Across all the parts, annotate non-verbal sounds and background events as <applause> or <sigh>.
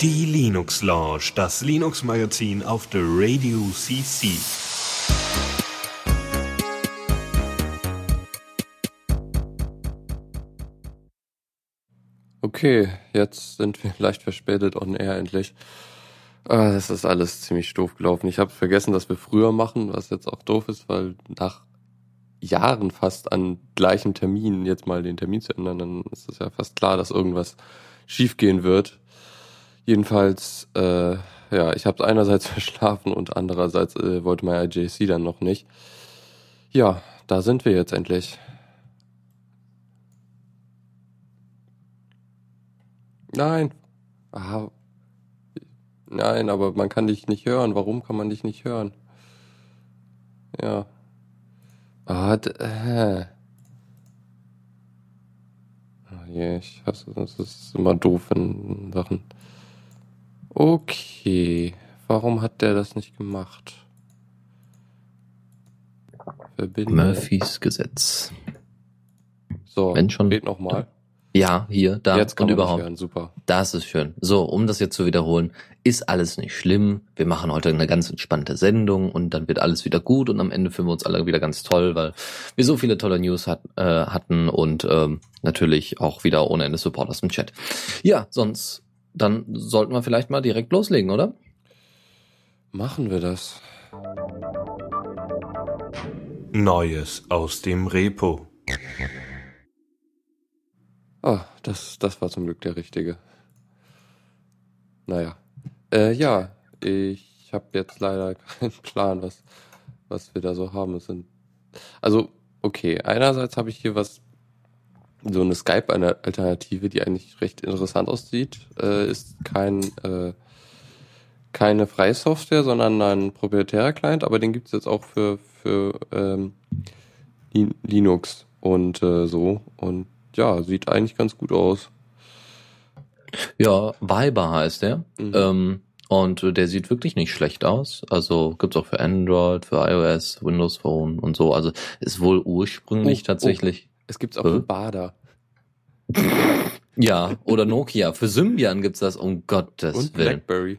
Die Linux Lounge, das Linux Magazin auf der Radio CC. Okay, jetzt sind wir leicht verspätet on air endlich. Ah, das ist alles ziemlich doof gelaufen. Ich habe vergessen, dass wir früher machen, was jetzt auch doof ist, weil nach Jahren fast an gleichem Termin jetzt mal den Termin zu ändern, dann ist es ja fast klar, dass irgendwas schiefgehen wird. Jedenfalls, äh, ja, ich habe einerseits <laughs> verschlafen und andererseits äh, wollte mein IJC dann noch nicht. Ja, da sind wir jetzt endlich. Nein. Ah, nein, aber man kann dich nicht hören. Warum kann man dich nicht hören? Ja. Ah, äh. Oh je, ich hasse das. Ist immer doof in Sachen. Okay. Warum hat der das nicht gemacht? Verbinden. Murphys Gesetz. So, Wenn schon. geht nochmal. Ja, hier, da Jetzt kann und man überhaupt. Hören. Super. Das ist schön. So, um das jetzt zu wiederholen, ist alles nicht schlimm. Wir machen heute eine ganz entspannte Sendung und dann wird alles wieder gut und am Ende fühlen wir uns alle wieder ganz toll, weil wir so viele tolle News hat, äh, hatten und ähm, natürlich auch wieder ohne Ende Support aus dem Chat. Ja, sonst, dann sollten wir vielleicht mal direkt loslegen, oder? Machen wir das. Neues aus dem Repo. Ah, das, das war zum Glück der richtige. Naja. Äh, ja, ich habe jetzt leider <laughs> keinen Plan, was, was wir da so haben. Es sind, also, okay, einerseits habe ich hier was, so eine Skype-Alternative, die eigentlich recht interessant aussieht. Äh, ist kein, äh, keine freie Software, sondern ein proprietärer Client, aber den gibt's jetzt auch für, für ähm, Lin- Linux und äh, so. Und ja, sieht eigentlich ganz gut aus. Ja, Viber heißt der. Mhm. Ähm, und äh, der sieht wirklich nicht schlecht aus. Also gibt's auch für Android, für iOS, Windows Phone und so. Also ist wohl ursprünglich Oh, tatsächlich. Es gibt's auch Hä? für Bader. Ja, oder Nokia. Für Symbian gibt's das, um Gottes Und Willen. Blackberry.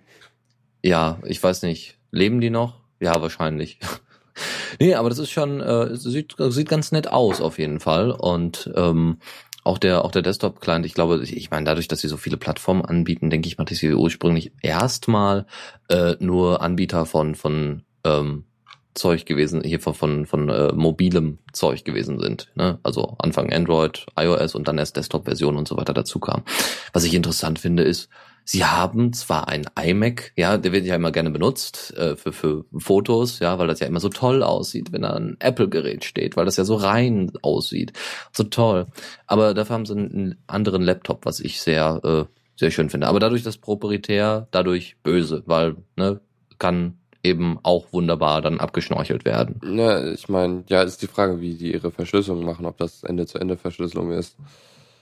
Ja, ich weiß nicht. Leben die noch? Ja, wahrscheinlich. <laughs> nee, aber das ist schon, äh, sieht, sieht ganz nett aus auf jeden Fall. Und ähm, auch der, auch der Desktop-Client, ich glaube, ich, ich meine, dadurch, dass sie so viele Plattformen anbieten, denke ich mal, dass sie ursprünglich erstmal äh, nur Anbieter von, von ähm, Zeug gewesen, hier von, von, von äh, mobilem Zeug gewesen sind. Ne? Also Anfang Android, iOS und dann erst Desktop-Version und so weiter dazu kam. Was ich interessant finde, ist, Sie haben zwar ein iMac, ja, der wird ja immer gerne benutzt äh, für, für Fotos, ja, weil das ja immer so toll aussieht, wenn da ein Apple-Gerät steht, weil das ja so rein aussieht. So toll. Aber dafür haben sie einen anderen Laptop, was ich sehr, äh, sehr schön finde. Aber dadurch das proprietär, dadurch böse, weil, ne, kann eben auch wunderbar dann abgeschnorchelt werden. Ja, ich meine, ja, ist die Frage, wie die ihre Verschlüsselung machen, ob das Ende-zu-Ende-Verschlüsselung ist.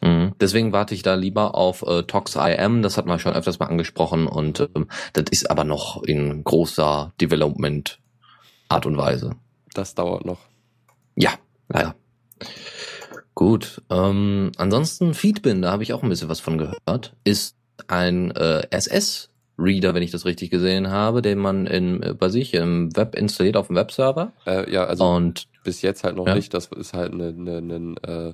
Mhm. Deswegen warte ich da lieber auf äh, ToxIM, das hat man schon öfters mal angesprochen und ähm, das ist aber noch in großer Development Art und Weise. Das dauert noch. Ja, leider. Gut. Ähm, ansonsten Feedbin, da habe ich auch ein bisschen was von gehört, ist ein äh, SS-Reader, wenn ich das richtig gesehen habe, den man in, äh, bei sich im Web installiert auf dem Webserver. Äh, ja, also Und bis jetzt halt noch Ja. nicht. Das ist halt ein ne, ne, ne, äh,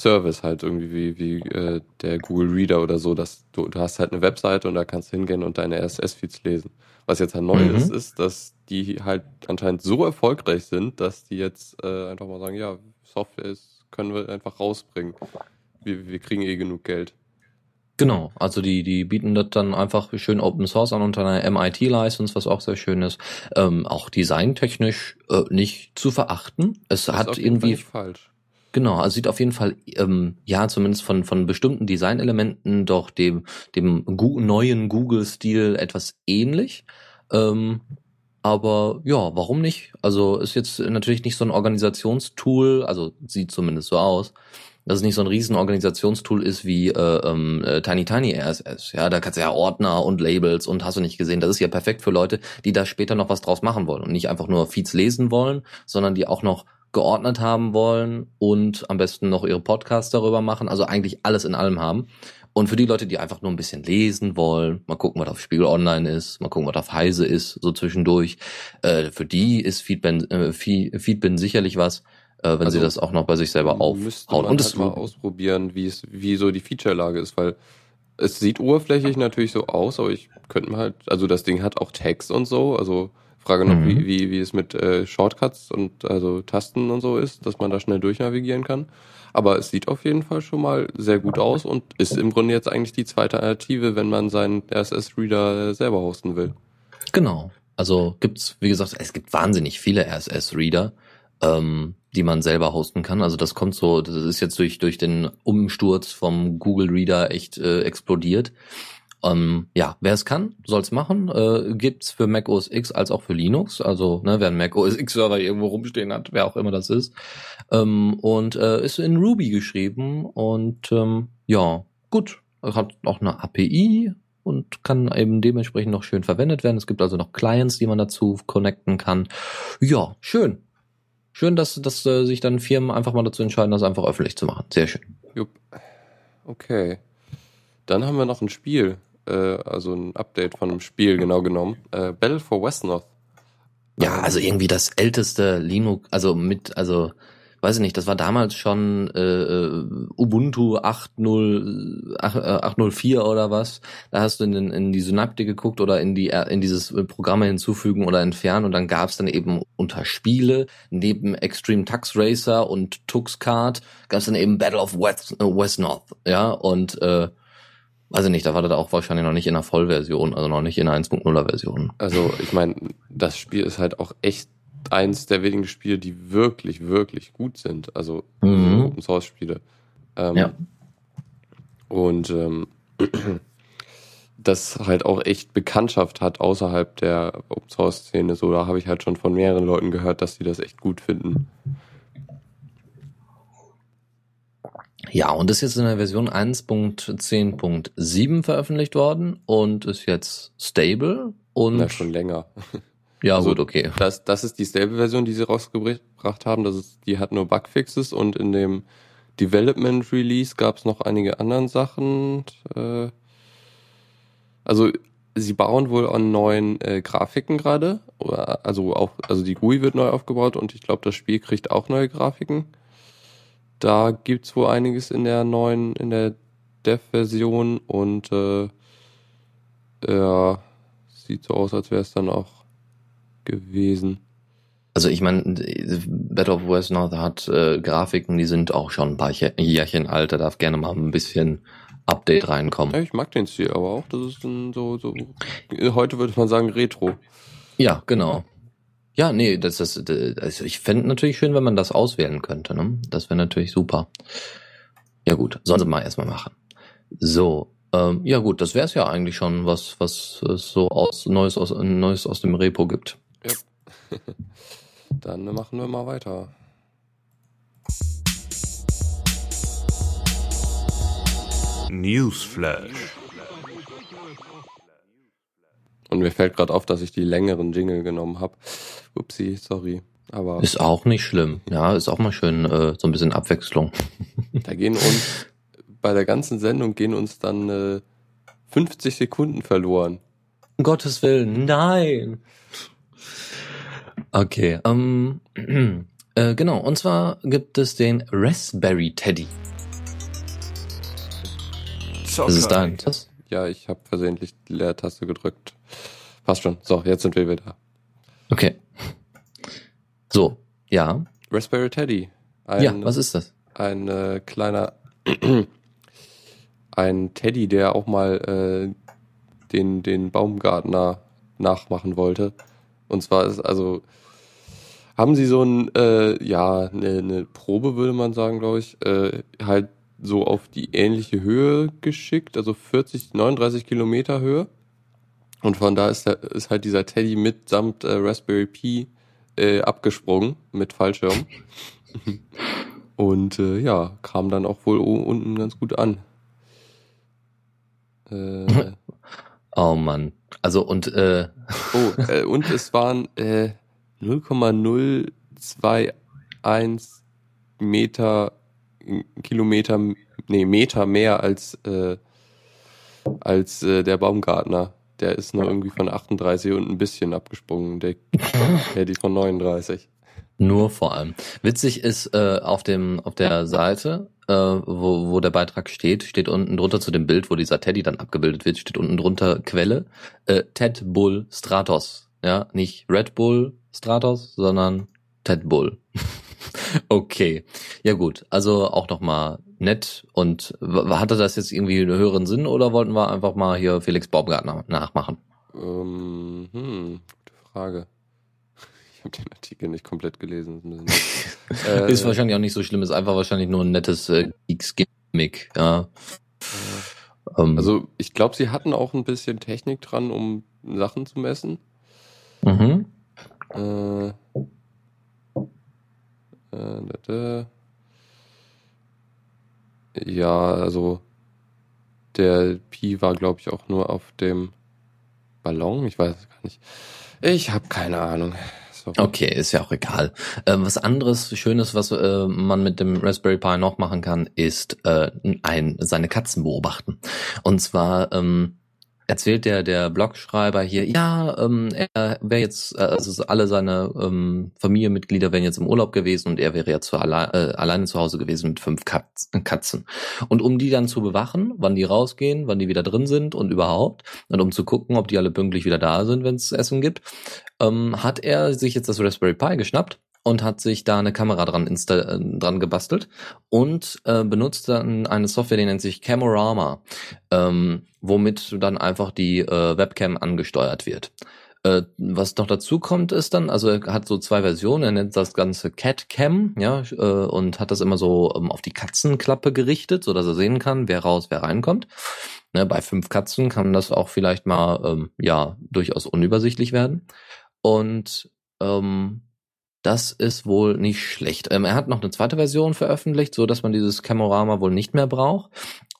Service halt irgendwie wie, wie äh, der Google Reader oder so. Dass du, du hast halt eine Webseite und da kannst du hingehen und deine RSS-Feeds lesen. Was jetzt halt neu Mhm. ist, ist, dass die halt anscheinend so erfolgreich sind, dass die jetzt äh, einfach mal sagen, ja, Software ist, können wir einfach rausbringen. Wir, wir kriegen eh genug Geld. Genau, also die, die bieten das dann einfach schön Open Source an unter einer MIT-License, was auch sehr schön ist. Ähm, auch designtechnisch äh, nicht zu verachten. Es Das ist hat irgendwie, falsch. Genau, also sieht auf jeden Fall, ähm, ja, zumindest von, von bestimmten Designelementen doch dem, dem Gu neuen Google-Stil etwas ähnlich. Ähm, aber ja, warum nicht? Also ist jetzt natürlich nicht so ein Organisationstool, also sieht zumindest so aus, dass es nicht so ein riesen Organisationstool ist wie äh, ähm, äh, Tiny Tiny RSS. Ja, da kannst du ja Ordner und Labels und hast du nicht gesehen. Das ist ja perfekt für Leute, die da später noch was draus machen wollen und nicht einfach nur Feeds lesen wollen, sondern die auch noch geordnet haben wollen und am besten noch ihre Podcasts darüber machen, also eigentlich alles in allem haben. Und für die Leute, die einfach nur ein bisschen lesen wollen, mal gucken, was auf Spiegel Online ist, mal gucken, was auf Heise ist, so zwischendurch, äh, für die ist Feedbin, äh, Feedbin sicherlich was, äh, wenn also sie das auch noch bei sich selber aufhauen. Und halt mal ausprobieren, wie es, wie so die Featurelage ist, weil es sieht oberflächlich natürlich so aus, aber ich könnte halt, also das Ding hat auch Text und so, also Frage noch, mhm. wie, wie, wie es mit äh, Shortcuts und also Tasten und so ist, dass man da schnell durchnavigieren kann. Aber es sieht auf jeden Fall schon mal sehr gut aus und ist im Grunde jetzt eigentlich die zweite Alternative, wenn man seinen RSS-Reader selber hosten will. Genau. Also gibt's, wie gesagt, es gibt wahnsinnig viele RSS-Reader, ähm, die man selber hosten kann. Also das kommt so, das ist jetzt durch durch den Umsturz vom Google Reader echt äh, explodiert. Ähm, ja, wer es kann, soll es machen. Äh, gibt's für Mac OS X als auch für Linux. Also ne, wer einen Mac OS X Server irgendwo rumstehen hat, wer auch immer das ist, ähm, und äh, ist in Ruby geschrieben und ähm, ja, gut, hat auch eine API und kann eben dementsprechend noch schön verwendet werden. Es gibt also noch Clients, die man dazu connecten kann. Ja, schön. Schön, dass, dass äh, sich dann Firmen einfach mal dazu entscheiden, das einfach öffentlich zu machen. Sehr schön. Jupp. Okay. Dann haben wir noch ein Spiel äh, also ein Update von einem Spiel genau genommen. Äh, Battle for Westnorth. Ja, also irgendwie das älteste Linux, also mit, also weiß ich nicht, das war damals schon äh, äh Ubuntu 8.0, 8.04 äh, oder was. Da hast du in, in die Synaptik geguckt oder in die in dieses Programme hinzufügen oder entfernen und dann gab's dann eben unter Spiele neben Extreme Tux Racer und Tuxcard gab's dann eben Battle of West, äh, West North, ja und äh, Ich nicht, da war das auch wahrscheinlich noch nicht in der Vollversion, also noch nicht in der 1.0er Version. Also ich meine, das Spiel ist halt auch echt eins der wenigen Spiele, die wirklich, wirklich gut sind. Also mhm. Open Source Spiele. Ähm, ja. Und ähm, <clears throat> das halt auch echt Bekanntschaft hat außerhalb der Open Source Szene. So, da habe ich halt schon von mehreren Leuten gehört, dass die das echt gut finden. Ja, und ist jetzt in der Version 1.10.7 veröffentlicht worden und ist jetzt stable und. Na, schon länger. <laughs> Ja, also gut, okay. Das, das ist die Stable-Version, die sie rausgebracht haben. Das ist, die hat nur Bugfixes und in dem Development Release gab es noch einige anderen Sachen. Äh, also sie bauen wohl an neuen äh, Grafiken gerade. Also auch, also die GUI wird neu aufgebaut und ich glaube, das Spiel kriegt auch neue Grafiken da gibt's wohl einiges in der neuen, in der Dev-Version und äh, ja, sieht so aus, als wäre es dann auch gewesen. Also ich meine, Battle of West North hat äh, Grafiken, die sind auch schon ein paar Jährchen alt, da darf gerne mal ein bisschen Update reinkommen. Ja, ich mag den Stil aber auch, das ist ein so, so, heute würde man sagen Retro. Ja, genau. Ja, nee, das ist, also ich fände natürlich schön, wenn man das auswählen könnte. Ne? Das wäre natürlich super. Ja gut, sollen sie mal erstmal machen. So, ähm, ja gut, das wäre es ja eigentlich schon, was was es so aus Neues aus Neues aus dem Repo gibt. Ja. <laughs> Dann machen wir mal weiter. Newsflash. Und mir fällt gerade auf, dass ich die längeren Jingle genommen habe. Upsi, sorry. Aber ist auch nicht schlimm. Ja, ist auch mal schön äh, so ein bisschen Abwechslung. <laughs> Da gehen uns bei der ganzen Sendung gehen uns dann äh, 50 Sekunden verloren. Um Gottes Willen, nein. Okay, ähm, <clears throat> äh, genau. Und zwar gibt es den Raspberry Teddy. Das ist dein. Das? Ja, ich habe versehentlich die Leertaste gedrückt. Passt schon. So, jetzt sind wir wieder. Okay. So, ja. Raspberry Teddy. Ein, ja, was ist das? Ein äh, kleiner, <clears throat> ein Teddy, der auch mal äh, den, den Baumgartner nachmachen wollte. Und zwar ist also, haben sie so ein, äh, ja, eine, eine Probe, würde man sagen, glaube ich, äh, halt so auf die ähnliche Höhe geschickt, also 40, 39 Kilometer Höhe. Und von da ist, der, ist halt dieser Teddy mitsamt äh, Raspberry Pi äh, abgesprungen mit Fallschirm. <laughs> Und äh, ja, kam dann auch wohl unten ganz gut an. Äh, <laughs> oh Mann. Also und äh <laughs> Oh, äh, und es waren äh, 0,028 eins Meter, Kilometer, nee, Meter mehr als, äh, als äh, der Baumgartner. Der ist nur irgendwie von 38 und ein bisschen abgesprungen. Der, <laughs> die von 39. Nur vor allem. Witzig ist äh, auf dem auf der Seite, äh, wo, wo der Beitrag steht, steht unten drunter zu dem Bild, wo dieser Teddy dann abgebildet wird, steht unten drunter Quelle äh, Ted Bull Stratos. Ja, nicht Red Bull Stratos, sondern Ted Bull. <laughs> okay, ja gut. Also auch noch mal nett. Und hatte das jetzt irgendwie einen höheren Sinn oder wollten wir einfach mal hier Felix Baumgartner nachmachen? Ähm, hm, gute Frage. <laughs> Ich habe den Artikel nicht komplett gelesen. <laughs> äh, ist wahrscheinlich auch nicht so schlimm, ist einfach wahrscheinlich nur ein nettes äh, Geeks-Gimmick, ja. Ähm, also ich glaube, sie hatten auch ein bisschen Technik dran, um Sachen zu messen. Mhm. Äh, äh, ja, also der Pi war, glaube ich, auch nur auf dem Ballon. Ich weiß es gar nicht. Ich habe keine Ahnung. So. Okay, ist ja auch egal. Ähm, was anderes Schönes, was äh, man mit dem Raspberry Pi noch machen kann, ist äh, ein, seine Katzen beobachten. Und zwar ähm, erzählt der der Blogschreiber hier, ja, ähm, er wäre jetzt, äh, also alle seine ähm, Familienmitglieder wären jetzt im Urlaub gewesen und er wäre jetzt alle, äh, alleine zu Hause gewesen mit fünf Katzen. Und um die dann zu bewachen, wann die rausgehen, wann die wieder drin sind und überhaupt, und um zu gucken, ob die alle pünktlich wieder da sind, wenn es Essen gibt, ähm, hat er sich jetzt das Raspberry Pi geschnappt und hat sich da eine Kamera dran, insta äh, dran gebastelt und äh, benutzt dann eine Software, die nennt sich Camorama, ähm, womit dann einfach die äh, Webcam angesteuert wird. Äh, was noch dazu kommt, ist dann, also er hat so zwei Versionen, er nennt das Ganze Cat Cam, ja, äh, und hat das immer so ähm, auf die Katzenklappe gerichtet, so dass er sehen kann, wer raus, wer reinkommt. Ne, bei fünf Katzen kann das auch vielleicht mal, ähm, ja, durchaus unübersichtlich werden. Und ähm, das ist wohl nicht schlecht. Ähm, er hat noch eine zweite Version veröffentlicht, so dass man dieses Camorama wohl nicht mehr braucht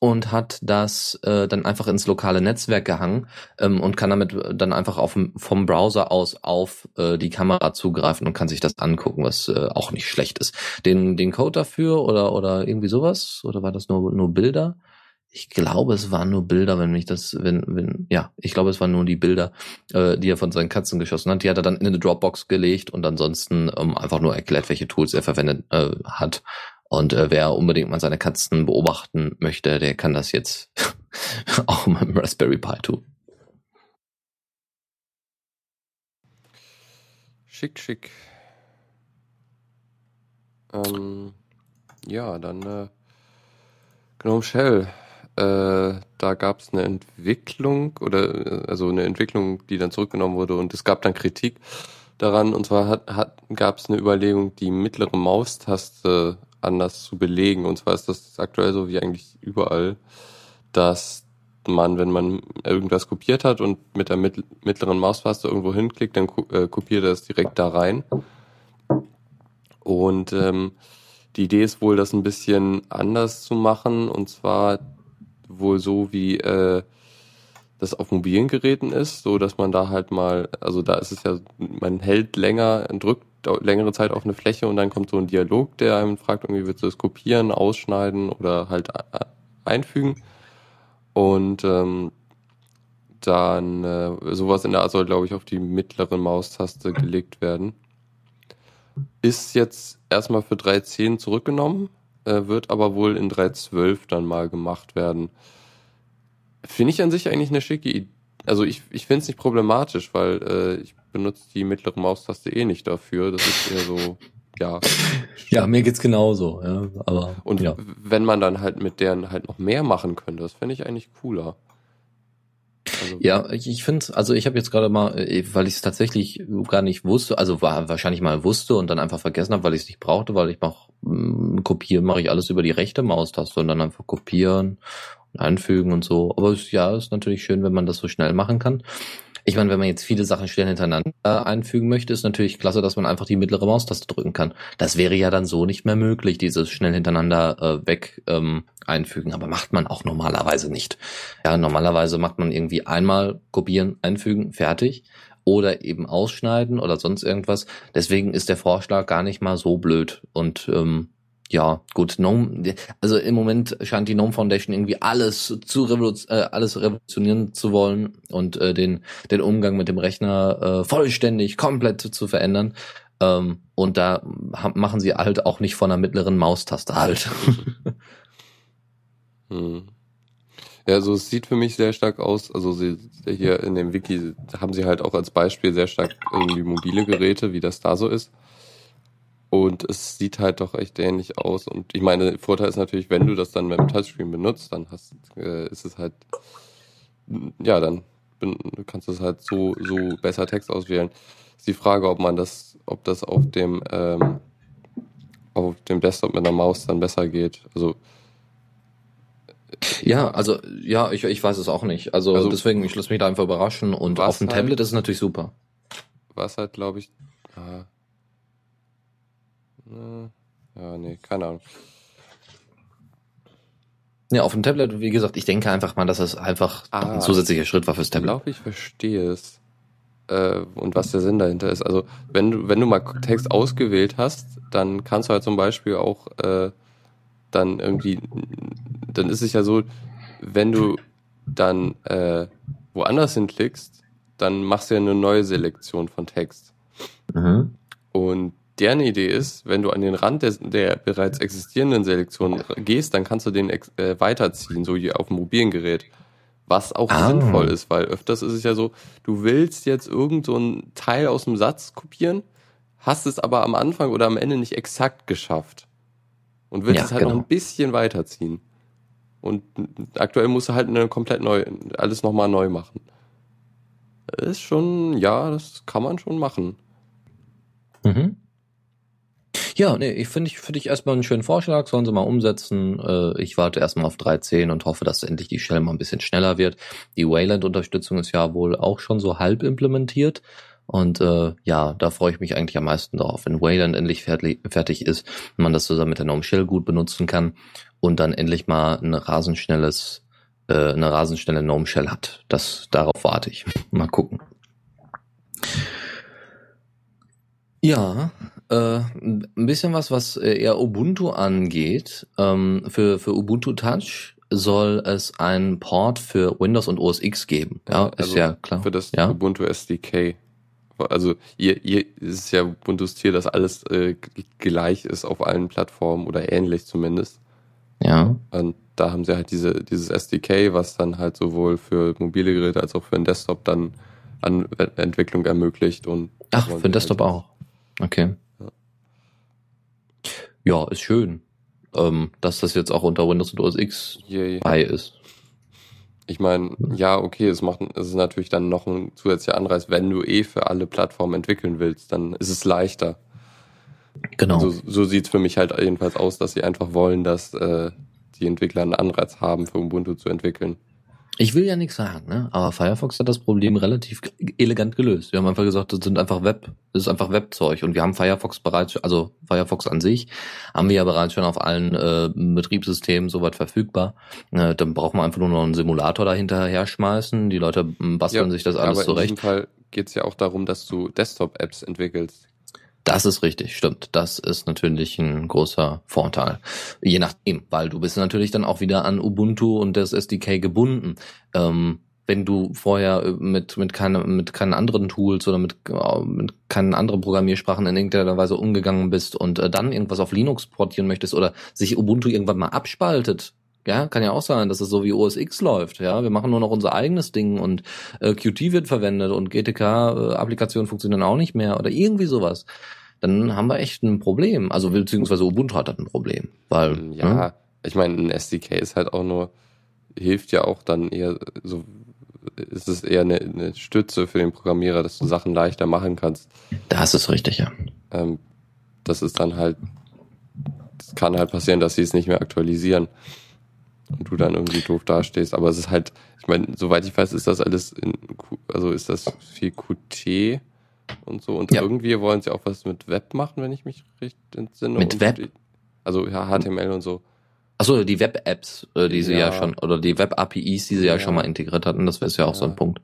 und hat das äh, dann einfach ins lokale Netzwerk gehangen ähm, und kann damit dann einfach auf, vom Browser aus auf äh, die Kamera zugreifen und kann sich das angucken, was äh, auch nicht schlecht ist. Den, den Code dafür oder, oder irgendwie sowas? Oder war das nur, nur Bilder? Ich glaube, es waren nur Bilder, wenn mich das, wenn, wenn, ja, ich glaube, es waren nur die Bilder, äh, die er von seinen Katzen geschossen hat. Die hat er dann in eine Dropbox gelegt und ansonsten ähm, einfach nur erklärt, welche Tools er verwendet äh, hat. Und äh, wer unbedingt mal seine Katzen beobachten möchte, der kann das jetzt <laughs> auch mit dem Raspberry Pi tun. Schick, schick. Ähm, ja, dann äh, Gnome Shell äh, da gab es eine Entwicklung oder äh, also eine Entwicklung, die dann zurückgenommen wurde und es gab dann Kritik daran und zwar hat, hat, gab es eine Überlegung, die mittlere Maustaste anders zu belegen und zwar ist das aktuell so wie eigentlich überall, dass man, wenn man irgendwas kopiert hat und mit der mittleren Maustaste irgendwo hinklickt, dann äh, kopiert er es direkt da rein. Und ähm, die Idee ist wohl, das ein bisschen anders zu machen. Und zwar wohl so, wie äh, das auf mobilen Geräten ist, so dass man da halt mal, also da ist es ja, man hält länger, drückt längere Zeit auf eine Fläche und dann kommt so ein Dialog, der einem fragt, irgendwie willst du das kopieren, ausschneiden oder halt äh, einfügen. Und ähm, dann äh, sowas in der Art soll, glaube ich, auf die mittlere Maustaste gelegt werden. Ist jetzt erstmal für 3.10 zurückgenommen äh, wird aber wohl in 3.12 dann mal gemacht werden. Finde ich an sich eigentlich eine schicke Idee. Also ich, ich finde es nicht problematisch, weil äh, ich benutze die mittlere Maustaste eh nicht dafür. Das ist eher so, ja. <laughs> ja, mir geht's genauso, ja. Aber, Und ja. wenn man dann halt mit deren halt noch mehr machen könnte, das fände ich eigentlich cooler. Also ja, ich, ich finde, also ich habe jetzt gerade mal, äh, weil ich es tatsächlich gar nicht wusste, also war wahrscheinlich mal wusste und dann einfach vergessen habe, weil ich es nicht brauchte, weil ich mach mm, kopieren, mache ich alles über die rechte Maustaste und dann einfach kopieren und einfügen und so. Aber es, ja, ist natürlich schön, wenn man das so schnell machen kann. Ich meine, wenn man jetzt viele Sachen schnell hintereinander einfügen möchte, ist natürlich klasse, dass man einfach die mittlere Maustaste drücken kann. Das wäre ja dann so nicht mehr möglich, dieses schnell hintereinander äh, weg ähm, einfügen. Aber macht man auch normalerweise nicht. Ja, normalerweise macht man irgendwie einmal kopieren, einfügen, fertig. oder eben ausschneiden oder sonst irgendwas. Deswegen ist der Vorschlag gar nicht mal so blöd. Und ähm, ja, gut, Gnome, also im Moment scheint die Gnome Foundation irgendwie alles zu revoluz äh, alles revolutionieren zu wollen und äh, den, den Umgang mit dem Rechner äh, vollständig, komplett zu verändern. Ähm, und da machen sie halt auch nicht von einer mittleren Maustaste halt. <laughs> hm. Ja, also es sieht für mich sehr stark aus, also sie, hier in dem Wiki haben sie halt auch als Beispiel sehr stark irgendwie mobile Geräte, wie das da so ist. Und es sieht halt doch echt ähnlich aus. Und ich meine, Vorteil ist natürlich, wenn du das dann mit dem Touchscreen benutzt, dann hast, äh, ist es halt, ja, dann bin, kannst du es halt so, so besser Text auswählen. Ist die Frage, ob man das, ob das auf dem, ähm, auf dem Desktop mit einer Maus dann besser geht. Also, ja, also ja, ich, ich weiß es auch nicht. Also, also deswegen, ich lasse mich da einfach überraschen und auf dem halt, Tablet ist es natürlich super. Was halt, glaube ich, ah, ja, nee, keine Ahnung. Ja, auf dem Tablet, wie gesagt, ich denke einfach mal, dass es einfach ah, ein zusätzlicher Schritt war fürs Tablet. Ich glaube, ich verstehe es. Äh, und was der Sinn dahinter ist. Also, wenn du, wenn du mal Text ausgewählt hast, dann kannst du halt zum Beispiel auch äh, dann irgendwie, dann ist es ja so, wenn du dann äh, woanders hinklickst, dann machst du ja eine neue Selektion von Text. Mhm. Und deren Idee ist, wenn du an den Rand der, der bereits existierenden Selektion gehst, dann kannst du den äh, weiterziehen, so wie auf dem mobilen Gerät. Was auch ah. sinnvoll ist, weil öfters ist es ja so, du willst jetzt irgend so Teil aus dem Satz kopieren, hast es aber am Anfang oder am Ende nicht exakt geschafft. Und willst ja, es halt genau. noch ein bisschen weiterziehen. Und aktuell musst du halt eine komplett neu, alles nochmal neu machen. Das ist schon, ja, das kann man schon machen. Mhm. Ja, nee, ich finde ich, finde ich erstmal einen schönen Vorschlag, sollen sie mal umsetzen. Äh, ich warte erstmal auf 3.10 und hoffe, dass endlich die Shell mal ein bisschen schneller wird. Die Wayland-Unterstützung ist ja wohl auch schon so halb implementiert. Und äh, ja, da freue ich mich eigentlich am meisten drauf, wenn Wayland endlich fertig, ist, man das zusammen mit der Gnome Shell gut benutzen kann und dann endlich mal ein rasenschnelles, äh, eine rasenschnelle Gnome Shell hat. Das darauf warte ich. <laughs> Mal gucken. Ja, äh, ein bisschen was, was äh, eher Ubuntu angeht. Ähm, für, für Ubuntu Touch soll es einen Port für Windows und OS X geben. Ja, ist also ja klar. Für das ja? Ubuntu SDK. Also ihr, ihr ist ja Ubuntu's Ziel, dass alles äh, gleich ist auf allen Plattformen oder ähnlich zumindest. Ja. Und da haben sie halt diese, dieses SDK, was dann halt sowohl für mobile Geräte als auch für den Desktop dann an Entwicklung ermöglicht und Ach, für den Desktop halt auch. Okay. Ja, ist schön, ähm, dass das jetzt auch unter Windows und OS X yeah, bei ist. Ich meine, ja, okay, es macht, es ist natürlich dann noch ein zusätzlicher Anreiz, wenn du eh für alle Plattformen entwickeln willst, dann ist es leichter. Genau. So, so sieht es für mich halt jedenfalls aus, dass sie einfach wollen, dass äh, die Entwickler einen Anreiz haben, für Ubuntu zu entwickeln. Ich will ja nichts sagen, ne? aber Firefox hat das Problem relativ elegant gelöst. Wir haben einfach gesagt, das sind einfach Web, das ist einfach Webzeug und wir haben Firefox bereits, also Firefox an sich, haben wir ja bereits schon auf allen äh, Betriebssystemen soweit verfügbar. Äh, dann braucht man einfach nur noch einen Simulator dahinter her schmeißen. Die Leute basteln ja, sich das alles aber zurecht. In diesem Fall geht es ja auch darum, dass du Desktop-Apps entwickelst. Das ist richtig, stimmt. Das ist natürlich ein großer Vorteil. Je nachdem, weil du bist natürlich dann auch wieder an Ubuntu und das SDK gebunden. Ähm, wenn du vorher mit, mit, keine, mit keinen anderen Tools oder mit, äh, mit keinen anderen Programmiersprachen in irgendeiner Weise umgegangen bist und äh, dann irgendwas auf Linux portieren möchtest oder sich Ubuntu irgendwann mal abspaltet, ja, kann ja auch sein, dass es so wie OS X läuft. Ja, wir machen nur noch unser eigenes Ding und äh, Qt wird verwendet und GTK-Applikationen funktionieren auch nicht mehr oder irgendwie sowas. Dann haben wir echt ein Problem. Also beziehungsweise Ubuntu hat ein Problem, weil ähm, ja, ne? ich meine, ein SDK ist halt auch nur hilft ja auch dann eher so ist es eher eine, eine Stütze für den Programmierer, dass du Sachen leichter machen kannst. Das ist richtig, ja. Ähm, das ist dann halt, es kann halt passieren, dass sie es nicht mehr aktualisieren und du dann irgendwie doof dastehst. Aber es ist halt, ich meine, soweit ich weiß, ist das alles in, also ist das viel Qt und so. Und ja. irgendwie wollen sie auch was mit Web machen, wenn ich mich richtig entsinne. Mit und Web? also ja, HTML und so. Achso, die Web-Apps, äh, die sie ja. ja. schon, oder die Web-APIs, die sie ja. ja, schon mal integriert hatten, das wäre ja auch so ein Punkt.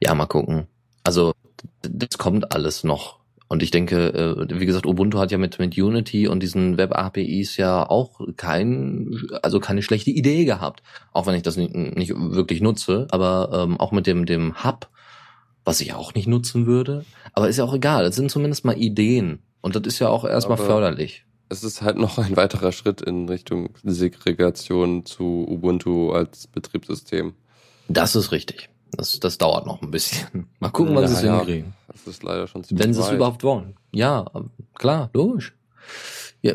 Ja, mal gucken. Also das kommt alles noch. Und ich denke, äh, wie gesagt, Ubuntu hat ja mit, mit Unity und diesen Web-APIs ja auch kein, also keine schlechte Idee gehabt. Auch wenn ich das nicht, nicht wirklich nutze, aber ähm, auch mit dem, dem Hub, was ich auch nicht nutzen würde. Aber ist ja auch egal. Das sind zumindest mal Ideen. Und das ist ja auch erstmal Aber- förderlich. Es ist halt noch ein weiterer Schritt in Richtung Segregation zu Ubuntu als Betriebssystem. Das ist richtig. Das, das dauert noch ein bisschen. Mal gucken, wann sie es hinkriegen. Das ist leider schon ziemlich Wenn sie es überhaupt wollen. Ja, klar, logisch. Ja,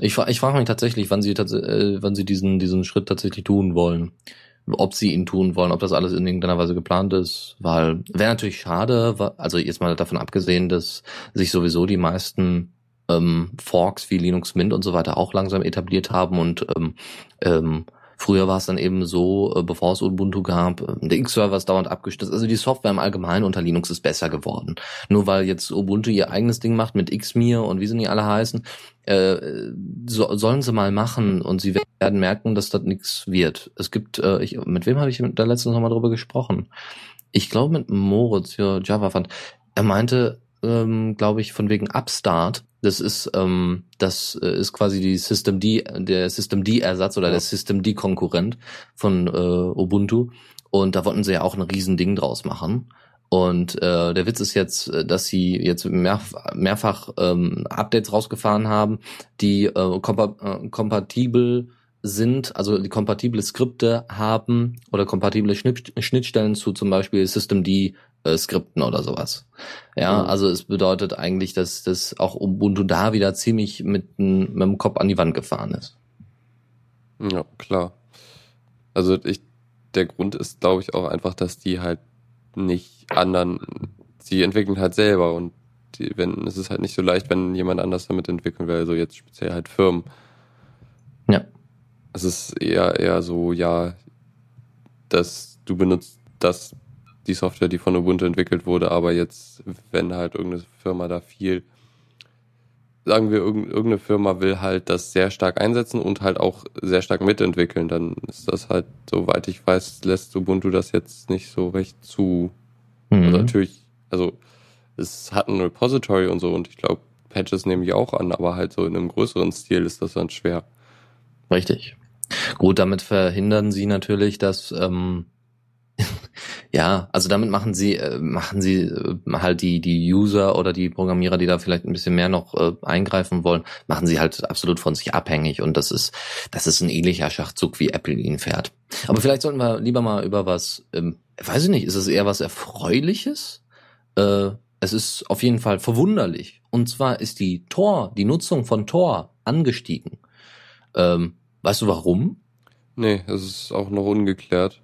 ich ich frage mich tatsächlich, wann sie äh, wann sie diesen diesen Schritt tatsächlich tun wollen. Ob sie ihn tun wollen, ob das alles in irgendeiner Weise geplant ist, weil wäre natürlich schade, also jetzt mal davon abgesehen, dass sich sowieso die meisten ähm, Forks wie Linux Mint und so weiter auch langsam etabliert haben und ähm, ähm, Früher war es dann eben so, äh, bevor es Ubuntu gab, äh, der X-Server ist dauernd abgestürzt. Also die Software im Allgemeinen unter Linux ist besser geworden. Nur weil jetzt Ubuntu ihr eigenes Ding macht mit Xmir und wie sie nicht alle heißen, äh, so, sollen sie mal machen und sie werden merken, dass das nichts wird. Es gibt, äh, ich, mit wem habe ich da letztens nochmal drüber gesprochen? Ich glaube mit Moritz, ja, Java fand. Er meinte, ähm, glaube ich, von wegen Upstart. Das ist, ähm, das äh, ist quasi die System D, der System D-Ersatz oder Ja. der System D-Konkurrent von äh, Ubuntu. Und da wollten sie ja auch ein Riesending draus machen. Und äh, der Witz ist jetzt, äh, dass sie jetzt mehr, mehrfach ähm, Updates rausgefahren haben, die äh, kompa äh, kompatibel sind, also die kompatible Skripte haben oder kompatible Schnitt Schnittstellen zu zum Beispiel Systemd äh, Skripten oder sowas. Ja, Mhm. also es bedeutet eigentlich, dass das auch Ubuntu da wieder ziemlich mit, mit dem Kopf an die Wand gefahren ist. Ja, klar. Also ich, der Grund ist, glaube ich, auch einfach, dass die halt nicht anderen, sie entwickeln halt selber und die, wenn, es ist halt nicht so leicht, wenn jemand anders damit entwickeln will, also jetzt speziell halt Firmen. Ja. Es ist eher, eher so, ja, dass du benutzt das, die Software, die von Ubuntu entwickelt wurde, aber jetzt, wenn halt irgendeine Firma da viel sagen wir, irgend- irgendeine Firma will halt das sehr stark einsetzen und halt auch sehr stark mitentwickeln, dann ist das halt, soweit ich weiß, lässt Ubuntu das jetzt nicht so recht zu. Also Mhm. natürlich, also es hat ein Repository und so und ich glaube, Patches nehme ich auch an, aber halt so in einem größeren Stil ist das dann schwer. Richtig. Gut, damit verhindern sie natürlich, dass ähm, ja, also damit machen sie äh, machen sie äh, halt die die User oder die Programmierer, die da vielleicht ein bisschen mehr noch äh, eingreifen wollen, machen sie halt absolut von sich abhängig und das ist das ist ein ähnlicher Schachzug wie Apple ihn fährt. Aber vielleicht sollten wir lieber mal über was, ähm, weiß ich nicht, ist es eher was erfreuliches? Äh, es ist auf jeden Fall verwunderlich. Und zwar ist die Tor, die Nutzung von Tor angestiegen. Ähm, weißt du warum? Nee, es ist auch noch ungeklärt.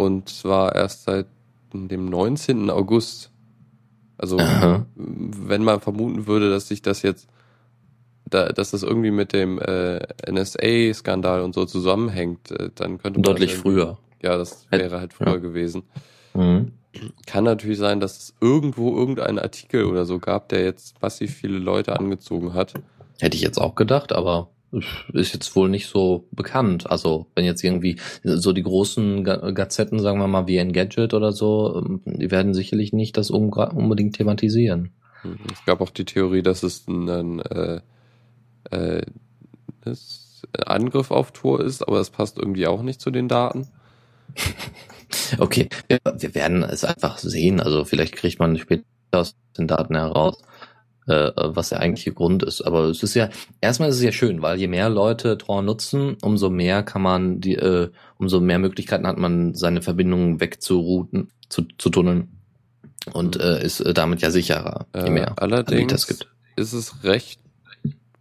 Und zwar erst seit dem 19. August. Also, Aha. wenn man vermuten würde, dass sich das jetzt, da, dass das irgendwie mit dem äh, NSA-Skandal und so zusammenhängt, äh, dann könnte man. Deutlich irgendwie- früher. Ja, das wäre halt früher gewesen. Mhm. Kann natürlich sein, dass es irgendwo irgendeinen Artikel oder so gab, der jetzt massiv viele Leute angezogen hat. Hätte ich jetzt auch gedacht, aber ist jetzt wohl nicht so bekannt. Also wenn jetzt irgendwie so die großen Ga- Gazetten, sagen wir mal wie Engadget oder so, ähm, die werden sicherlich nicht das unbedingt thematisieren. Es gab auch die Theorie, dass es ein, äh, äh, Angriff auf Tor ist, aber das passt irgendwie auch nicht zu den Daten. <laughs> Okay, wir, wir werden es einfach sehen. Also vielleicht kriegt man später aus den Daten heraus, äh, was der eigentliche Grund ist. Aber es ist ja, erstmal ist es ja schön, weil je mehr Leute Tor nutzen, umso mehr kann man die, äh, umso mehr Möglichkeiten hat man, seine Verbindungen wegzurouten, zu, zu tunneln. Und Mhm. äh, ist äh, damit ja sicherer, je Äh, mehr allerdings es gibt. ist es recht